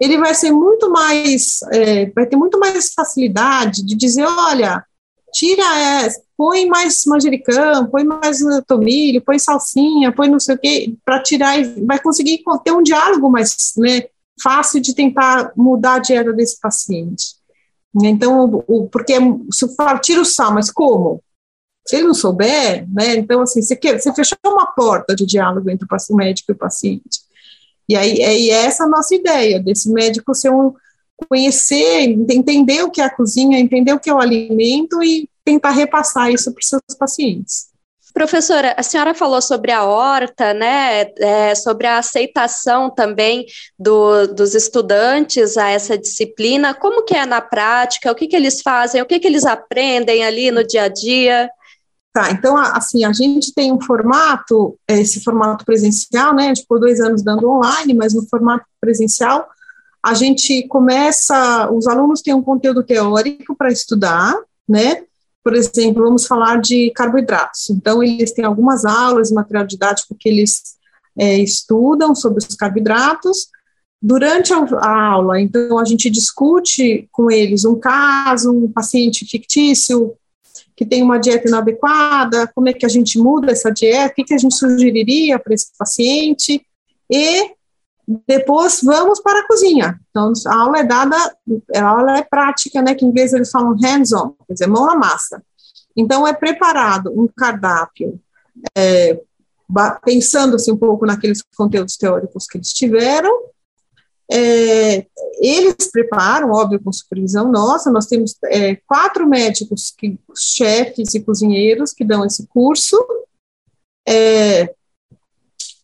N: ele vai ser muito mais, é, vai ter muito mais facilidade de dizer, olha, tira, é, põe mais manjericão, põe mais tomilho, põe salsinha, põe não sei o quê, para tirar, vai conseguir ter um diálogo mais né, fácil de tentar mudar a dieta desse paciente. Então, o, porque se eu tira o sal, mas como? Se ele não souber, né, então assim, você, quer, você fechou uma porta de diálogo entre o médico e o paciente. E aí é, é essa a nossa ideia, desse médico ser um, conhecer, entender o que é a cozinha, entender o que é o alimento e tentar repassar isso para os seus pacientes.
L: Professora, a senhora falou sobre a horta, né? É, sobre a aceitação também do, dos estudantes a essa disciplina. Como que é na prática? O que, que eles fazem? O que, que eles aprendem ali no dia a dia?
N: Tá, então, assim, a gente tem um formato, é, esse formato presencial, né? A gente ficou dois anos dando online, mas no formato presencial, a gente começa, os alunos têm um conteúdo teórico para estudar, né? Por exemplo, vamos falar de carboidratos. Então, eles têm algumas aulas, material didático que eles é, estudam sobre os carboidratos. Durante a, a aula, então, a gente discute com eles um caso, um paciente fictício que tem uma dieta inadequada, como é que a gente muda essa dieta, o que, que a gente sugeriria para esse paciente, e depois vamos para a cozinha. Então, a aula é dada, a aula é prática, né, que em inglês eles falam hands-on, quer dizer, mão na massa. Então, é preparado um cardápio, é, pensando assim, um pouco naqueles conteúdos teóricos que eles tiveram, é, eles preparam, óbvio, com supervisão nossa, nós temos é, quatro médicos, que, chefes e cozinheiros que dão esse curso, é,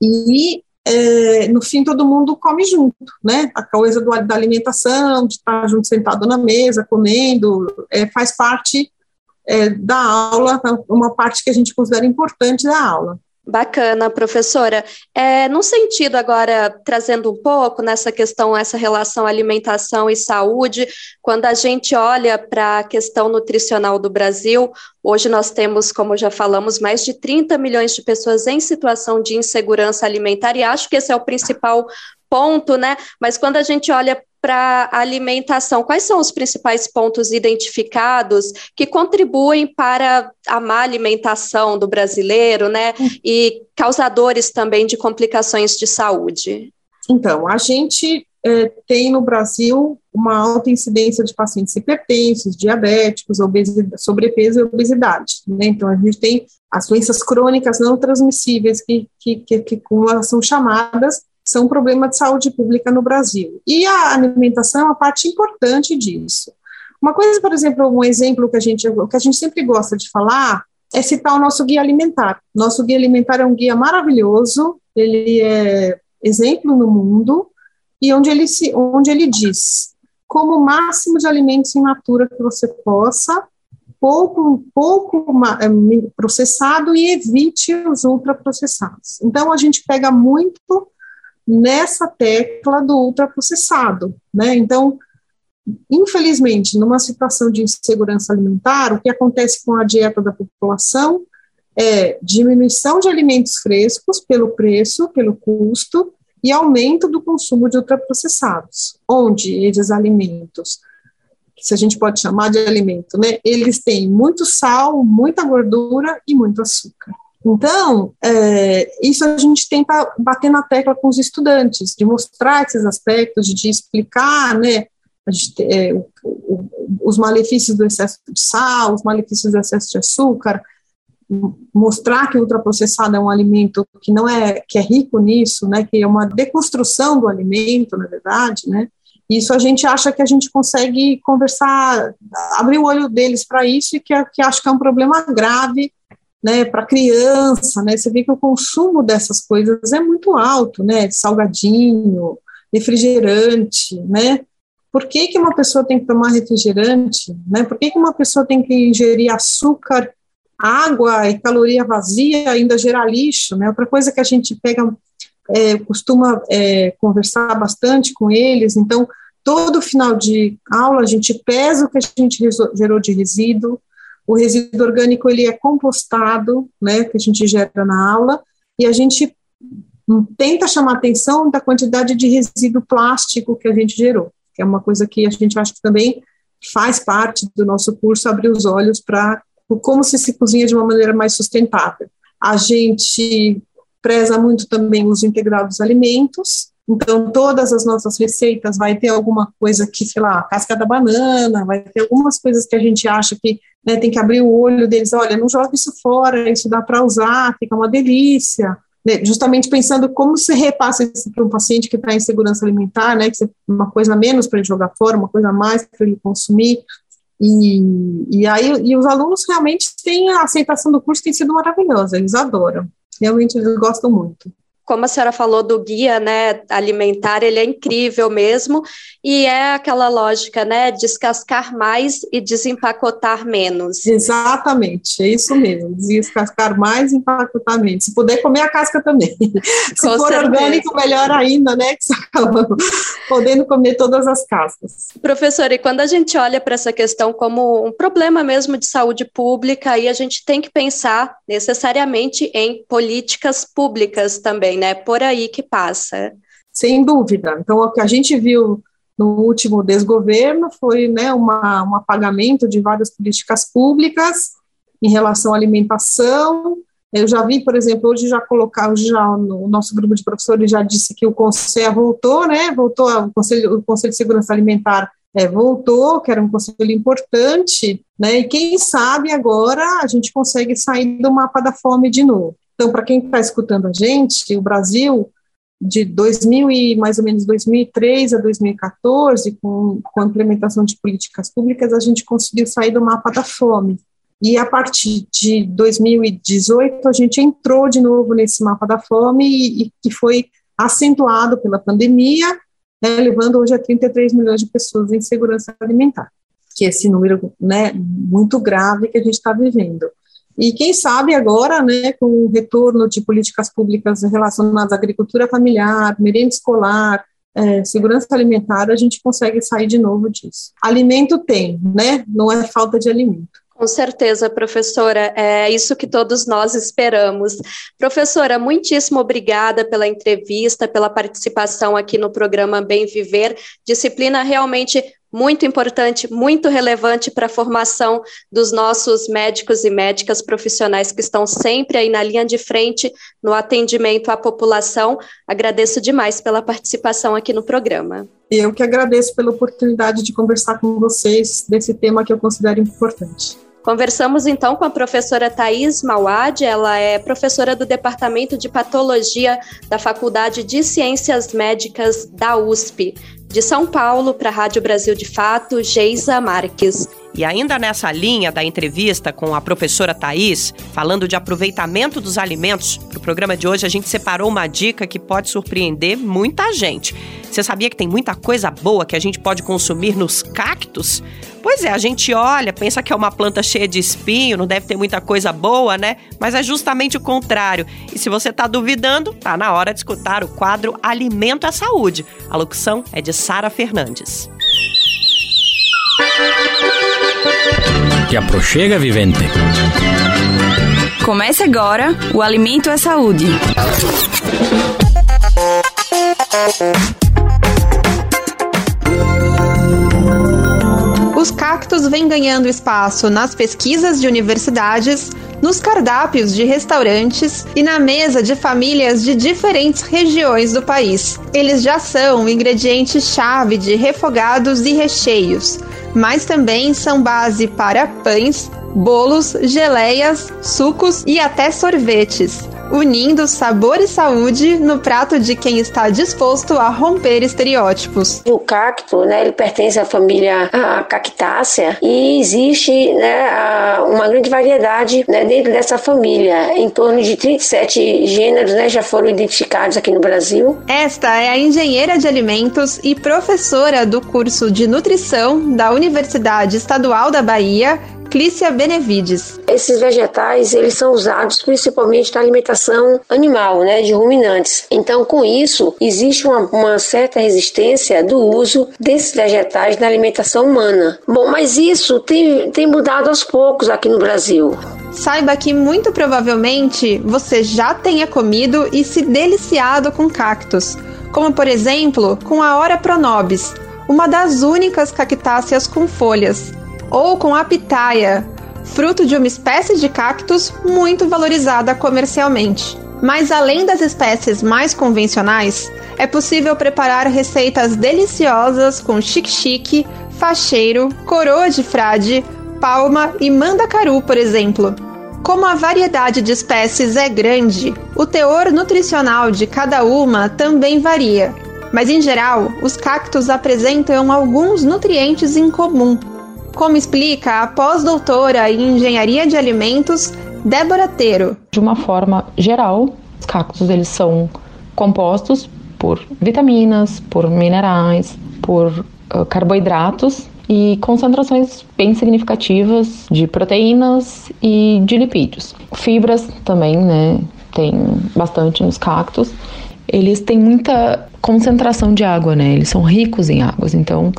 N: e é, no fim todo mundo come junto, né? A coisa do, da alimentação, de estar junto sentado na mesa, comendo, é, faz parte é, da aula, uma parte que a gente considera importante da aula.
L: Bacana, professora. É, no sentido agora, trazendo um pouco nessa questão, essa relação alimentação e saúde, quando a gente olha para a questão nutricional do Brasil, hoje nós temos, como já falamos, mais de 30 milhões de pessoas em situação de insegurança alimentar, e acho que esse é o principal ponto, né? Mas quando a gente olha para alimentação, quais são os principais pontos identificados que contribuem para a má alimentação do brasileiro, né? E causadores também de complicações de saúde?
N: Então, a gente é, tem no Brasil uma alta incidência de pacientes hipertensos, diabéticos, sobrepeso e obesidade. Né? Então, a gente tem as doenças crônicas não transmissíveis, que, que, que, que são chamadas, são um problema de saúde pública no Brasil. E a alimentação é uma parte importante disso. Uma coisa, por exemplo, um exemplo que a gente, que a gente sempre gosta de falar é citar o nosso guia alimentar. Nosso guia alimentar é um guia maravilhoso, ele é exemplo no mundo, e onde ele, se, onde ele diz como o máximo de alimentos in natura que você possa, pouco, pouco é, processado e evite os ultraprocessados. Então, a gente pega muito nessa tecla do ultraprocessado, né? Então, infelizmente, numa situação de insegurança alimentar, o que acontece com a dieta da população é diminuição de alimentos frescos pelo preço, pelo custo, e aumento do consumo de ultraprocessados, onde esses alimentos, se a gente pode chamar de alimento, né, eles têm muito sal, muita gordura e muito açúcar. Então, é, isso a gente tenta bater na tecla com os estudantes, de mostrar esses aspectos, de explicar, né, gente, é, o, o, os malefícios do excesso de sal, os malefícios do excesso de açúcar, mostrar que o ultraprocessado é um alimento que não é, que é rico nisso, né, que é uma deconstrução do alimento, na verdade, né, isso a gente acha que a gente consegue conversar, abrir o olho deles para isso e que, que acho que é um problema grave né, para criança, né, você vê que o consumo dessas coisas é muito alto, né, salgadinho, refrigerante, né, por que, que uma pessoa tem que tomar refrigerante, né, por que, que uma pessoa tem que ingerir açúcar, água e caloria vazia ainda gerar lixo, né, outra coisa que a gente pega, é, costuma é, conversar bastante com eles, então, todo final de aula a gente pesa o que a gente gerou de resíduo, o resíduo orgânico ele é compostado, né, que a gente gera na aula, e a gente tenta chamar atenção da quantidade de resíduo plástico que a gente gerou, que é uma coisa que a gente acha que também faz parte do nosso curso abrir os olhos para como se se cozinha de uma maneira mais sustentável. A gente preza muito também o uso integral dos alimentos, então, todas as nossas receitas vai ter alguma coisa que, sei lá, casca da banana, vai ter algumas coisas que a gente acha que né, tem que abrir o olho deles, olha, não joga isso fora, isso dá para usar, fica uma delícia. Né, justamente pensando como se repassa isso para um paciente que está em segurança alimentar, né, que é uma coisa menos para ele jogar fora, uma coisa mais para ele consumir. E, e aí e os alunos realmente têm a aceitação do curso tem sido maravilhosa, eles adoram. Realmente eles gostam muito
L: como a senhora falou do guia, né, alimentar, ele é incrível mesmo, e é aquela lógica, né, descascar mais e desempacotar menos.
N: Exatamente, é isso mesmo, descascar mais e empacotar menos. Se puder comer a casca também. Se For certeza. orgânico, melhor ainda, né, que podendo comer todas as cascas.
L: Professora, e quando a gente olha para essa questão como um problema mesmo de saúde pública, aí a gente tem que pensar necessariamente em políticas públicas também, né? Por aí que passa.
N: Sem dúvida. Então, o que a gente viu no último desgoverno foi né, uma, um apagamento de várias políticas públicas em relação à alimentação. Eu já vi, por exemplo, hoje já colocar, já no nosso grupo de professores já disse que o Conselho voltou, né? Voltou o Conselho, o Conselho de Segurança Alimentar é, voltou, que era um conselho importante, né? E quem sabe agora a gente consegue sair do mapa da fome de novo. Então, para quem está escutando a gente, o Brasil, de 2000 e mais ou menos 2003 a 2014, com, com a implementação de políticas públicas, a gente conseguiu sair do mapa da fome. E a partir de 2018, a gente entrou de novo nesse mapa da fome e, e que foi acentuado pela pandemia, né, levando hoje a 33 milhões de pessoas em segurança alimentar, que é esse número né, muito grave que a gente está vivendo. E quem sabe agora, né, com o retorno de políticas públicas relacionadas à agricultura familiar, merenda escolar, é, segurança alimentar, a gente consegue sair de novo disso. Alimento tem, né? Não é falta de alimento.
L: Com certeza, professora, é isso que todos nós esperamos. Professora, muitíssimo obrigada pela entrevista, pela participação aqui no programa Bem Viver, disciplina realmente muito importante, muito relevante para a formação dos nossos médicos e médicas profissionais que estão sempre aí na linha de frente no atendimento à população. Agradeço demais pela participação aqui no programa.
N: Eu que agradeço pela oportunidade de conversar com vocês desse tema que eu considero importante.
L: Conversamos então com a professora Thais Mauad, ela é professora do Departamento de Patologia da Faculdade de Ciências Médicas da USP. De São Paulo para a Rádio Brasil de Fato, Geisa Marques.
A: E ainda nessa linha da entrevista com a professora Thais, falando de aproveitamento dos alimentos, para o programa de hoje a gente separou uma dica que pode surpreender muita gente. Você sabia que tem muita coisa boa que a gente pode consumir nos cactos? Pois é, a gente olha, pensa que é uma planta cheia de espinho, não deve ter muita coisa boa, né? Mas é justamente o contrário. E se você está duvidando, tá na hora de escutar o quadro Alimento é Saúde. A locução é de Sara Fernandes.
O: Que aproxega, vivente.
P: Comece agora o Alimento é Saúde.
Q: Os cactos vêm ganhando espaço nas pesquisas de universidades, nos cardápios de restaurantes e na mesa de famílias de diferentes regiões do país. Eles já são ingredientes-chave de refogados e recheios, mas também são base para pães, bolos, geleias, sucos e até sorvetes unindo sabor e saúde no prato de quem está disposto a romper estereótipos.
R: O cacto, né, ele pertence à família cactácea e existe né, uma grande variedade né, dentro dessa família. Em torno de 37 gêneros né, já foram identificados aqui no Brasil.
Q: Esta é a engenheira de alimentos e professora do curso de nutrição da Universidade Estadual da Bahia, Clícia Benevides.
R: Esses vegetais, eles são usados principalmente na alimentação animal, né, de ruminantes. Então, com isso, existe uma, uma certa resistência do uso desses vegetais na alimentação humana. Bom, mas isso tem, tem mudado aos poucos aqui no Brasil.
Q: Saiba que muito provavelmente você já tenha comido e se deliciado com cactos, como por exemplo com a Ora pronobis, uma das únicas cactáceas com folhas ou com a pitaia, fruto de uma espécie de cactus muito valorizada comercialmente. Mas além das espécies mais convencionais, é possível preparar receitas deliciosas com xique-xique, facheiro, coroa de frade, palma e mandacaru, por exemplo. Como a variedade de espécies é grande, o teor nutricional de cada uma também varia. Mas em geral, os cactos apresentam alguns nutrientes em comum, como explica a pós-doutora em Engenharia de Alimentos, Débora Teiro.
S: De uma forma geral, os cactos eles são compostos por vitaminas, por minerais, por uh, carboidratos e concentrações bem significativas de proteínas e de lipídios. Fibras também, né? Tem bastante nos cactos. Eles têm muita concentração de água, né? Eles são ricos em águas, então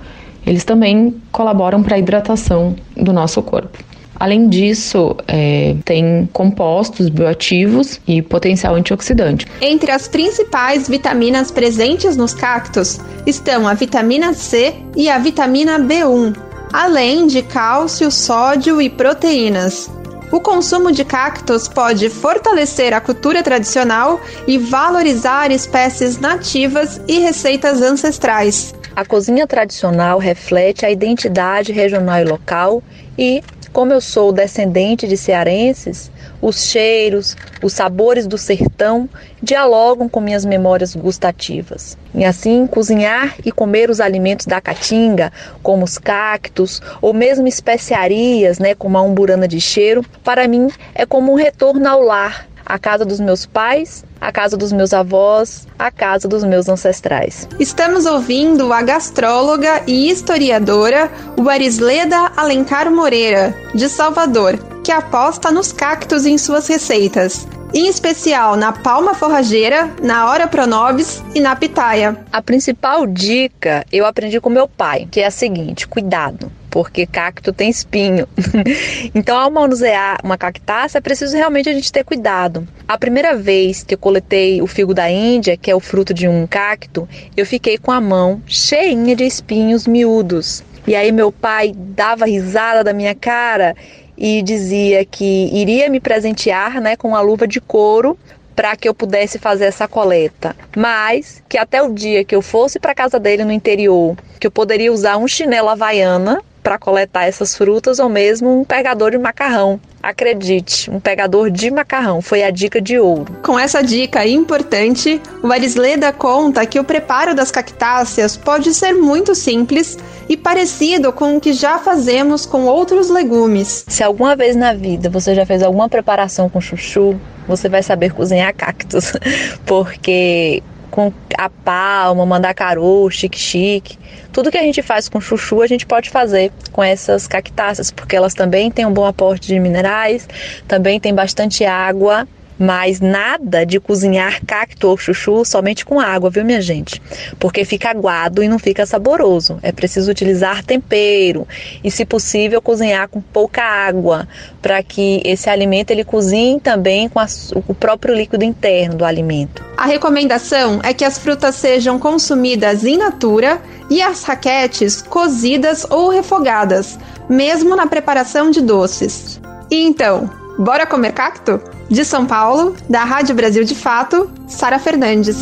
S: eles também colaboram para a hidratação do nosso corpo. Além disso, é, tem compostos bioativos e potencial antioxidante.
Q: Entre as principais vitaminas presentes nos cactos estão a vitamina C e a vitamina B1, além de cálcio, sódio e proteínas. O consumo de cactos pode fortalecer a cultura tradicional e valorizar espécies nativas e receitas ancestrais.
T: A cozinha tradicional reflete a identidade regional e local e, como eu sou descendente de cearenses, os cheiros, os sabores do sertão dialogam com minhas memórias gustativas. E assim, cozinhar e comer os alimentos da caatinga, como os cactos, ou mesmo especiarias, né, como a umburana de cheiro, para mim é como um retorno ao lar, a casa dos meus pais, a casa dos meus avós, a casa dos meus ancestrais.
Q: Estamos ouvindo a gastróloga e historiadora Warisleda Alencar Moreira, de Salvador, que aposta nos cactos em suas receitas em especial na palma forrageira, na hora pronobis e na pitaia.
T: A principal dica eu aprendi com meu pai, que é a seguinte: cuidado porque cacto tem espinho. então, ao manusear uma cactácea, é preciso realmente a gente ter cuidado. A primeira vez que eu coletei o figo da Índia, que é o fruto de um cacto, eu fiquei com a mão cheinha de espinhos miúdos. E aí meu pai dava risada da minha cara e dizia que iria me presentear, né, com uma luva de couro para que eu pudesse fazer essa coleta, mas que até o dia que eu fosse para casa dele no interior, que eu poderia usar um chinelo havaiana para coletar essas frutas ou mesmo um pegador de macarrão. Acredite, um pegador de macarrão foi a dica de ouro.
Q: Com essa dica importante, o Arisleda conta que o preparo das cactáceas pode ser muito simples e parecido com o que já fazemos com outros legumes.
T: Se alguma vez na vida você já fez alguma preparação com chuchu, você vai saber cozinhar cactos, porque com a palma, mandacaru, chique-chique. Tudo que a gente faz com chuchu, a gente pode fazer com essas cactáceas, porque elas também têm um bom aporte de minerais, também tem bastante água mas nada de cozinhar cacto ou chuchu somente com água, viu, minha gente? Porque fica aguado e não fica saboroso. É preciso utilizar tempero e, se possível, cozinhar com pouca água para que esse alimento ele cozinhe também com a, o próprio líquido interno do alimento.
Q: A recomendação é que as frutas sejam consumidas in natura e as raquetes cozidas ou refogadas, mesmo na preparação de doces. E então, bora comer cacto? De São Paulo, da Rádio Brasil de Fato, Sara Fernandes.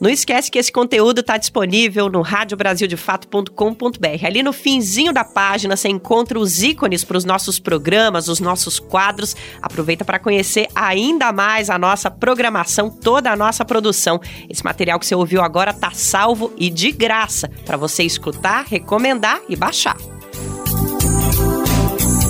A: Não esquece que esse conteúdo está disponível no radiobrasildefato.com.br. Ali no finzinho da página você encontra os ícones para os nossos programas, os nossos quadros. Aproveita para conhecer ainda mais a nossa programação, toda a nossa produção. Esse material que você ouviu agora está salvo e de graça para você escutar, recomendar e baixar.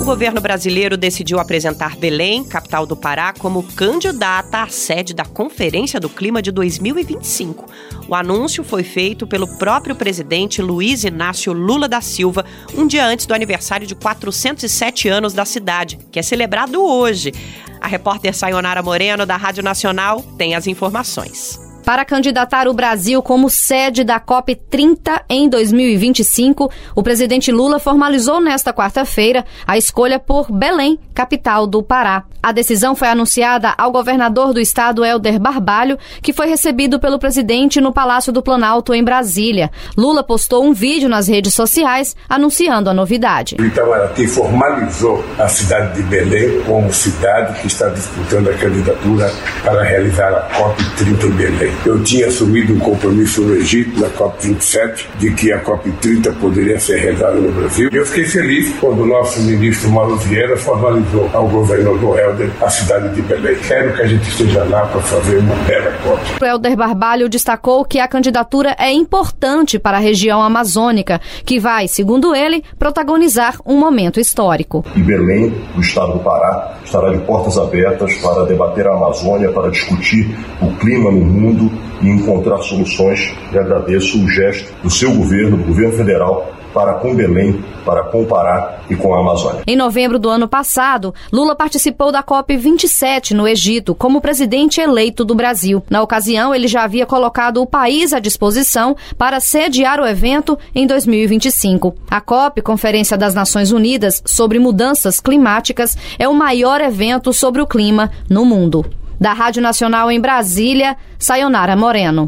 A: O governo brasileiro decidiu apresentar Belém, capital do Pará, como candidata à sede da Conferência do Clima de 2025. O anúncio foi feito pelo próprio presidente Luiz Inácio Lula da Silva, um dia antes do aniversário de 407 anos da cidade, que é celebrado hoje. A repórter Sayonara Moreno, da Rádio Nacional, tem as informações
U: para candidatar o Brasil como sede da COP30 em 2025, o presidente Lula formalizou nesta quarta-feira a escolha por Belém, capital do Pará. A decisão foi anunciada ao governador do estado, Helder Barbalho, que foi recebido pelo presidente no Palácio do Planalto, em Brasília. Lula postou um vídeo nas redes sociais anunciando a novidade.
V: O Itamaraty formalizou a cidade de Belém como cidade que está disputando a candidatura para realizar a COP30 em Belém. Eu tinha assumido um compromisso no Egito, na COP27, de que a COP30 poderia ser realizada no Brasil. E eu fiquei feliz quando o nosso ministro Mauro Vieira formalizou ao governador Helder a cidade de Belém. Quero que a gente esteja lá para fazer uma bela COP.
U: O Helder Barbalho destacou que a candidatura é importante para a região amazônica, que vai, segundo ele, protagonizar um momento histórico.
W: E Belém, do estado do Pará, estará de portas abertas para debater a Amazônia, para discutir o clima no mundo e encontrar soluções. E agradeço o gesto do seu governo, do governo federal, para com Belém, para com Pará e com a Amazônia.
U: Em novembro do ano passado, Lula participou da COP27 no Egito como presidente eleito do Brasil. Na ocasião, ele já havia colocado o país à disposição para sediar o evento em 2025. A COP, Conferência das Nações Unidas sobre Mudanças Climáticas, é o maior evento sobre o clima no mundo. Da Rádio Nacional em Brasília, Sayonara Moreno.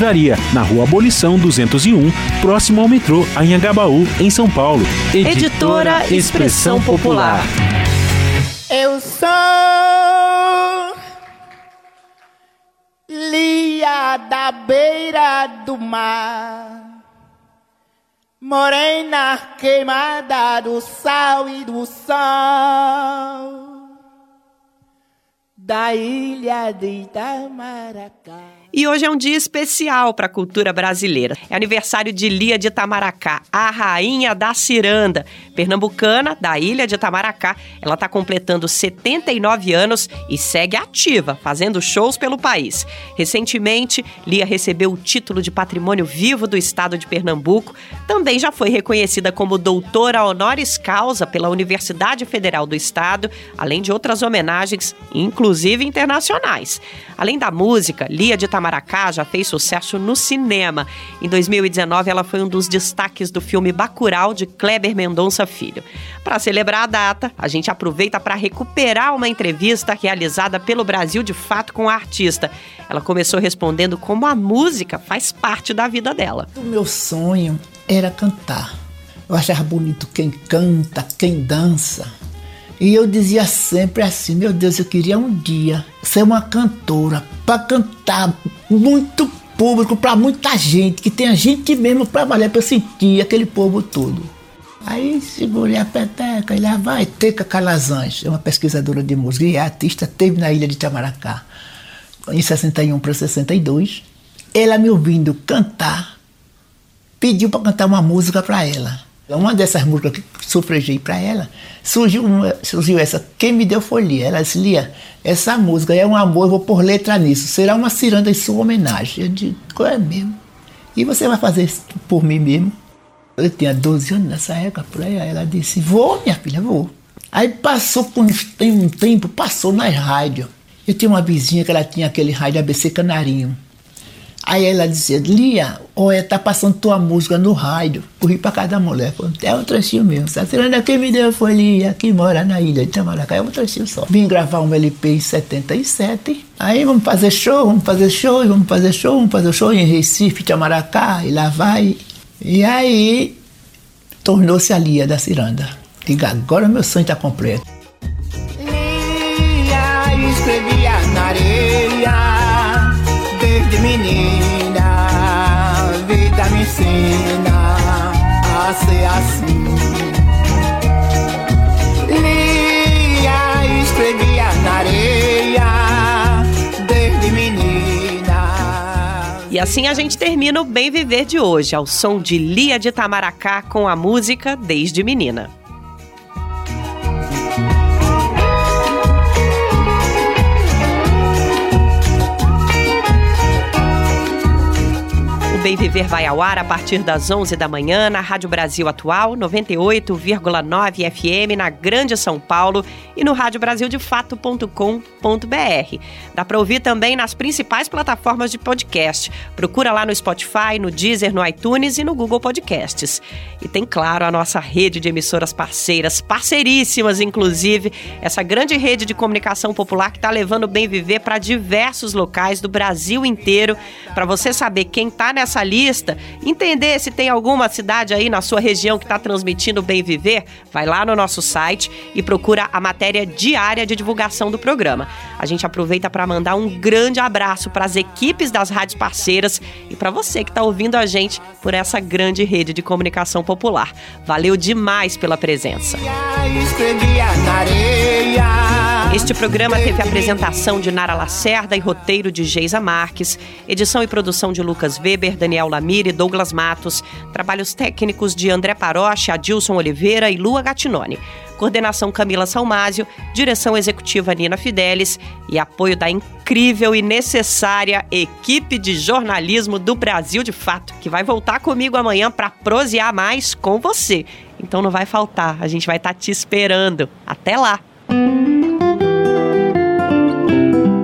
J: livraria na Rua Abolição 201, próximo ao metrô Anhangabaú, em São Paulo.
A: Editora Expressão Popular.
X: Eu sou Lia da beira do mar, morena queimada do sal e do sol, da ilha de Itamaracá.
A: E hoje é um dia especial para a cultura brasileira. É aniversário de Lia de Itamaracá, a rainha da ciranda. Pernambucana, da ilha de Itamaracá, ela está completando 79 anos e segue ativa, fazendo shows pelo país. Recentemente, Lia recebeu o título de Patrimônio Vivo do Estado de Pernambuco. Também já foi reconhecida como doutora honoris causa pela Universidade Federal do Estado, além de outras homenagens, inclusive internacionais. Além da música, Lia de Itamaracá já fez sucesso no cinema. Em 2019, ela foi um dos destaques do filme Bacurau de Kleber Mendonça Filho. Para celebrar a data, a gente aproveita para recuperar uma entrevista realizada pelo Brasil de Fato com a artista. Ela começou respondendo como a música faz parte da vida dela.
X: O meu sonho era cantar. Eu achava bonito quem canta, quem dança. E eu dizia sempre assim: meu Deus, eu queria um dia ser uma cantora para cantar muito público, para muita gente, que tenha gente mesmo para valer, para sentir aquele povo todo. Aí segurei a peteca e lá vai Teca Calazans, é uma pesquisadora de música e é artista, teve na ilha de Tamaracá em 61 para 62. Ela me ouvindo cantar, pediu para cantar uma música para ela. Uma dessas músicas que sufragei para ela, surgiu, uma, surgiu essa, Quem Me Deu Folia. Ela disse, Lia, essa música é um amor, eu vou pôr letra nisso. Será uma ciranda em sua homenagem. Eu digo, qual é mesmo? E você vai fazer isso por mim mesmo? Eu tinha 12 anos nessa época, por aí. Ela disse, vou, minha filha, vou. Aí passou por um tempo, passou nas rádios. Eu tinha uma vizinha que ela tinha aquele rádio ABC Canarinho. Aí ela dizia, Lia, olha, tá passando tua música no rádio. Corri pra casa da mulher. Falei, é um trechinho mesmo. Essa tirando quem me deu foi Lia, que mora na ilha de Tamaracá. É um trechinho só. Vim gravar um LP em 77. Aí vamos fazer show, vamos fazer show, vamos fazer show, vamos fazer show em Recife, Tamaracá, e lá vai. E aí tornou-se a Lia da Ciranda. Diga, agora meu sonho tá completo. Lia escrevia na areia desde menina, vida me ensina a ser assim.
A: Assim a gente termina o Bem Viver de hoje, ao som de Lia de Tamaracá com a música Desde Menina. Bem Viver vai ao ar a partir das 11 da manhã na Rádio Brasil Atual, 98,9 FM na Grande São Paulo e no radiobrasildefato.com.br. Dá para ouvir também nas principais plataformas de podcast. Procura lá no Spotify, no Deezer, no iTunes e no Google Podcasts. E tem, claro, a nossa rede de emissoras parceiras, parceiríssimas, inclusive, essa grande rede de comunicação popular que está levando o Bem Viver para diversos locais do Brasil inteiro. Para você saber quem está nessa essa lista, entender se tem alguma cidade aí na sua região que está transmitindo Bem Viver, vai lá no nosso site e procura a matéria diária de divulgação do programa. A gente aproveita para mandar um grande abraço para as equipes das rádios parceiras e para você que está ouvindo a gente por essa grande rede de comunicação popular. Valeu demais pela presença. Este programa teve apresentação de Nara Lacerda e roteiro de Geisa Marques, edição e produção de Lucas Weber, Daniel Lamir e Douglas Matos, trabalhos técnicos de André Paroche, Adilson Oliveira e Lua Gattinone, coordenação Camila Salmásio, direção executiva Nina Fidelis e apoio da incrível e necessária equipe de jornalismo do Brasil de Fato, que vai voltar comigo amanhã para prosear mais com você. Então não vai faltar, a gente vai estar tá te esperando. Até lá!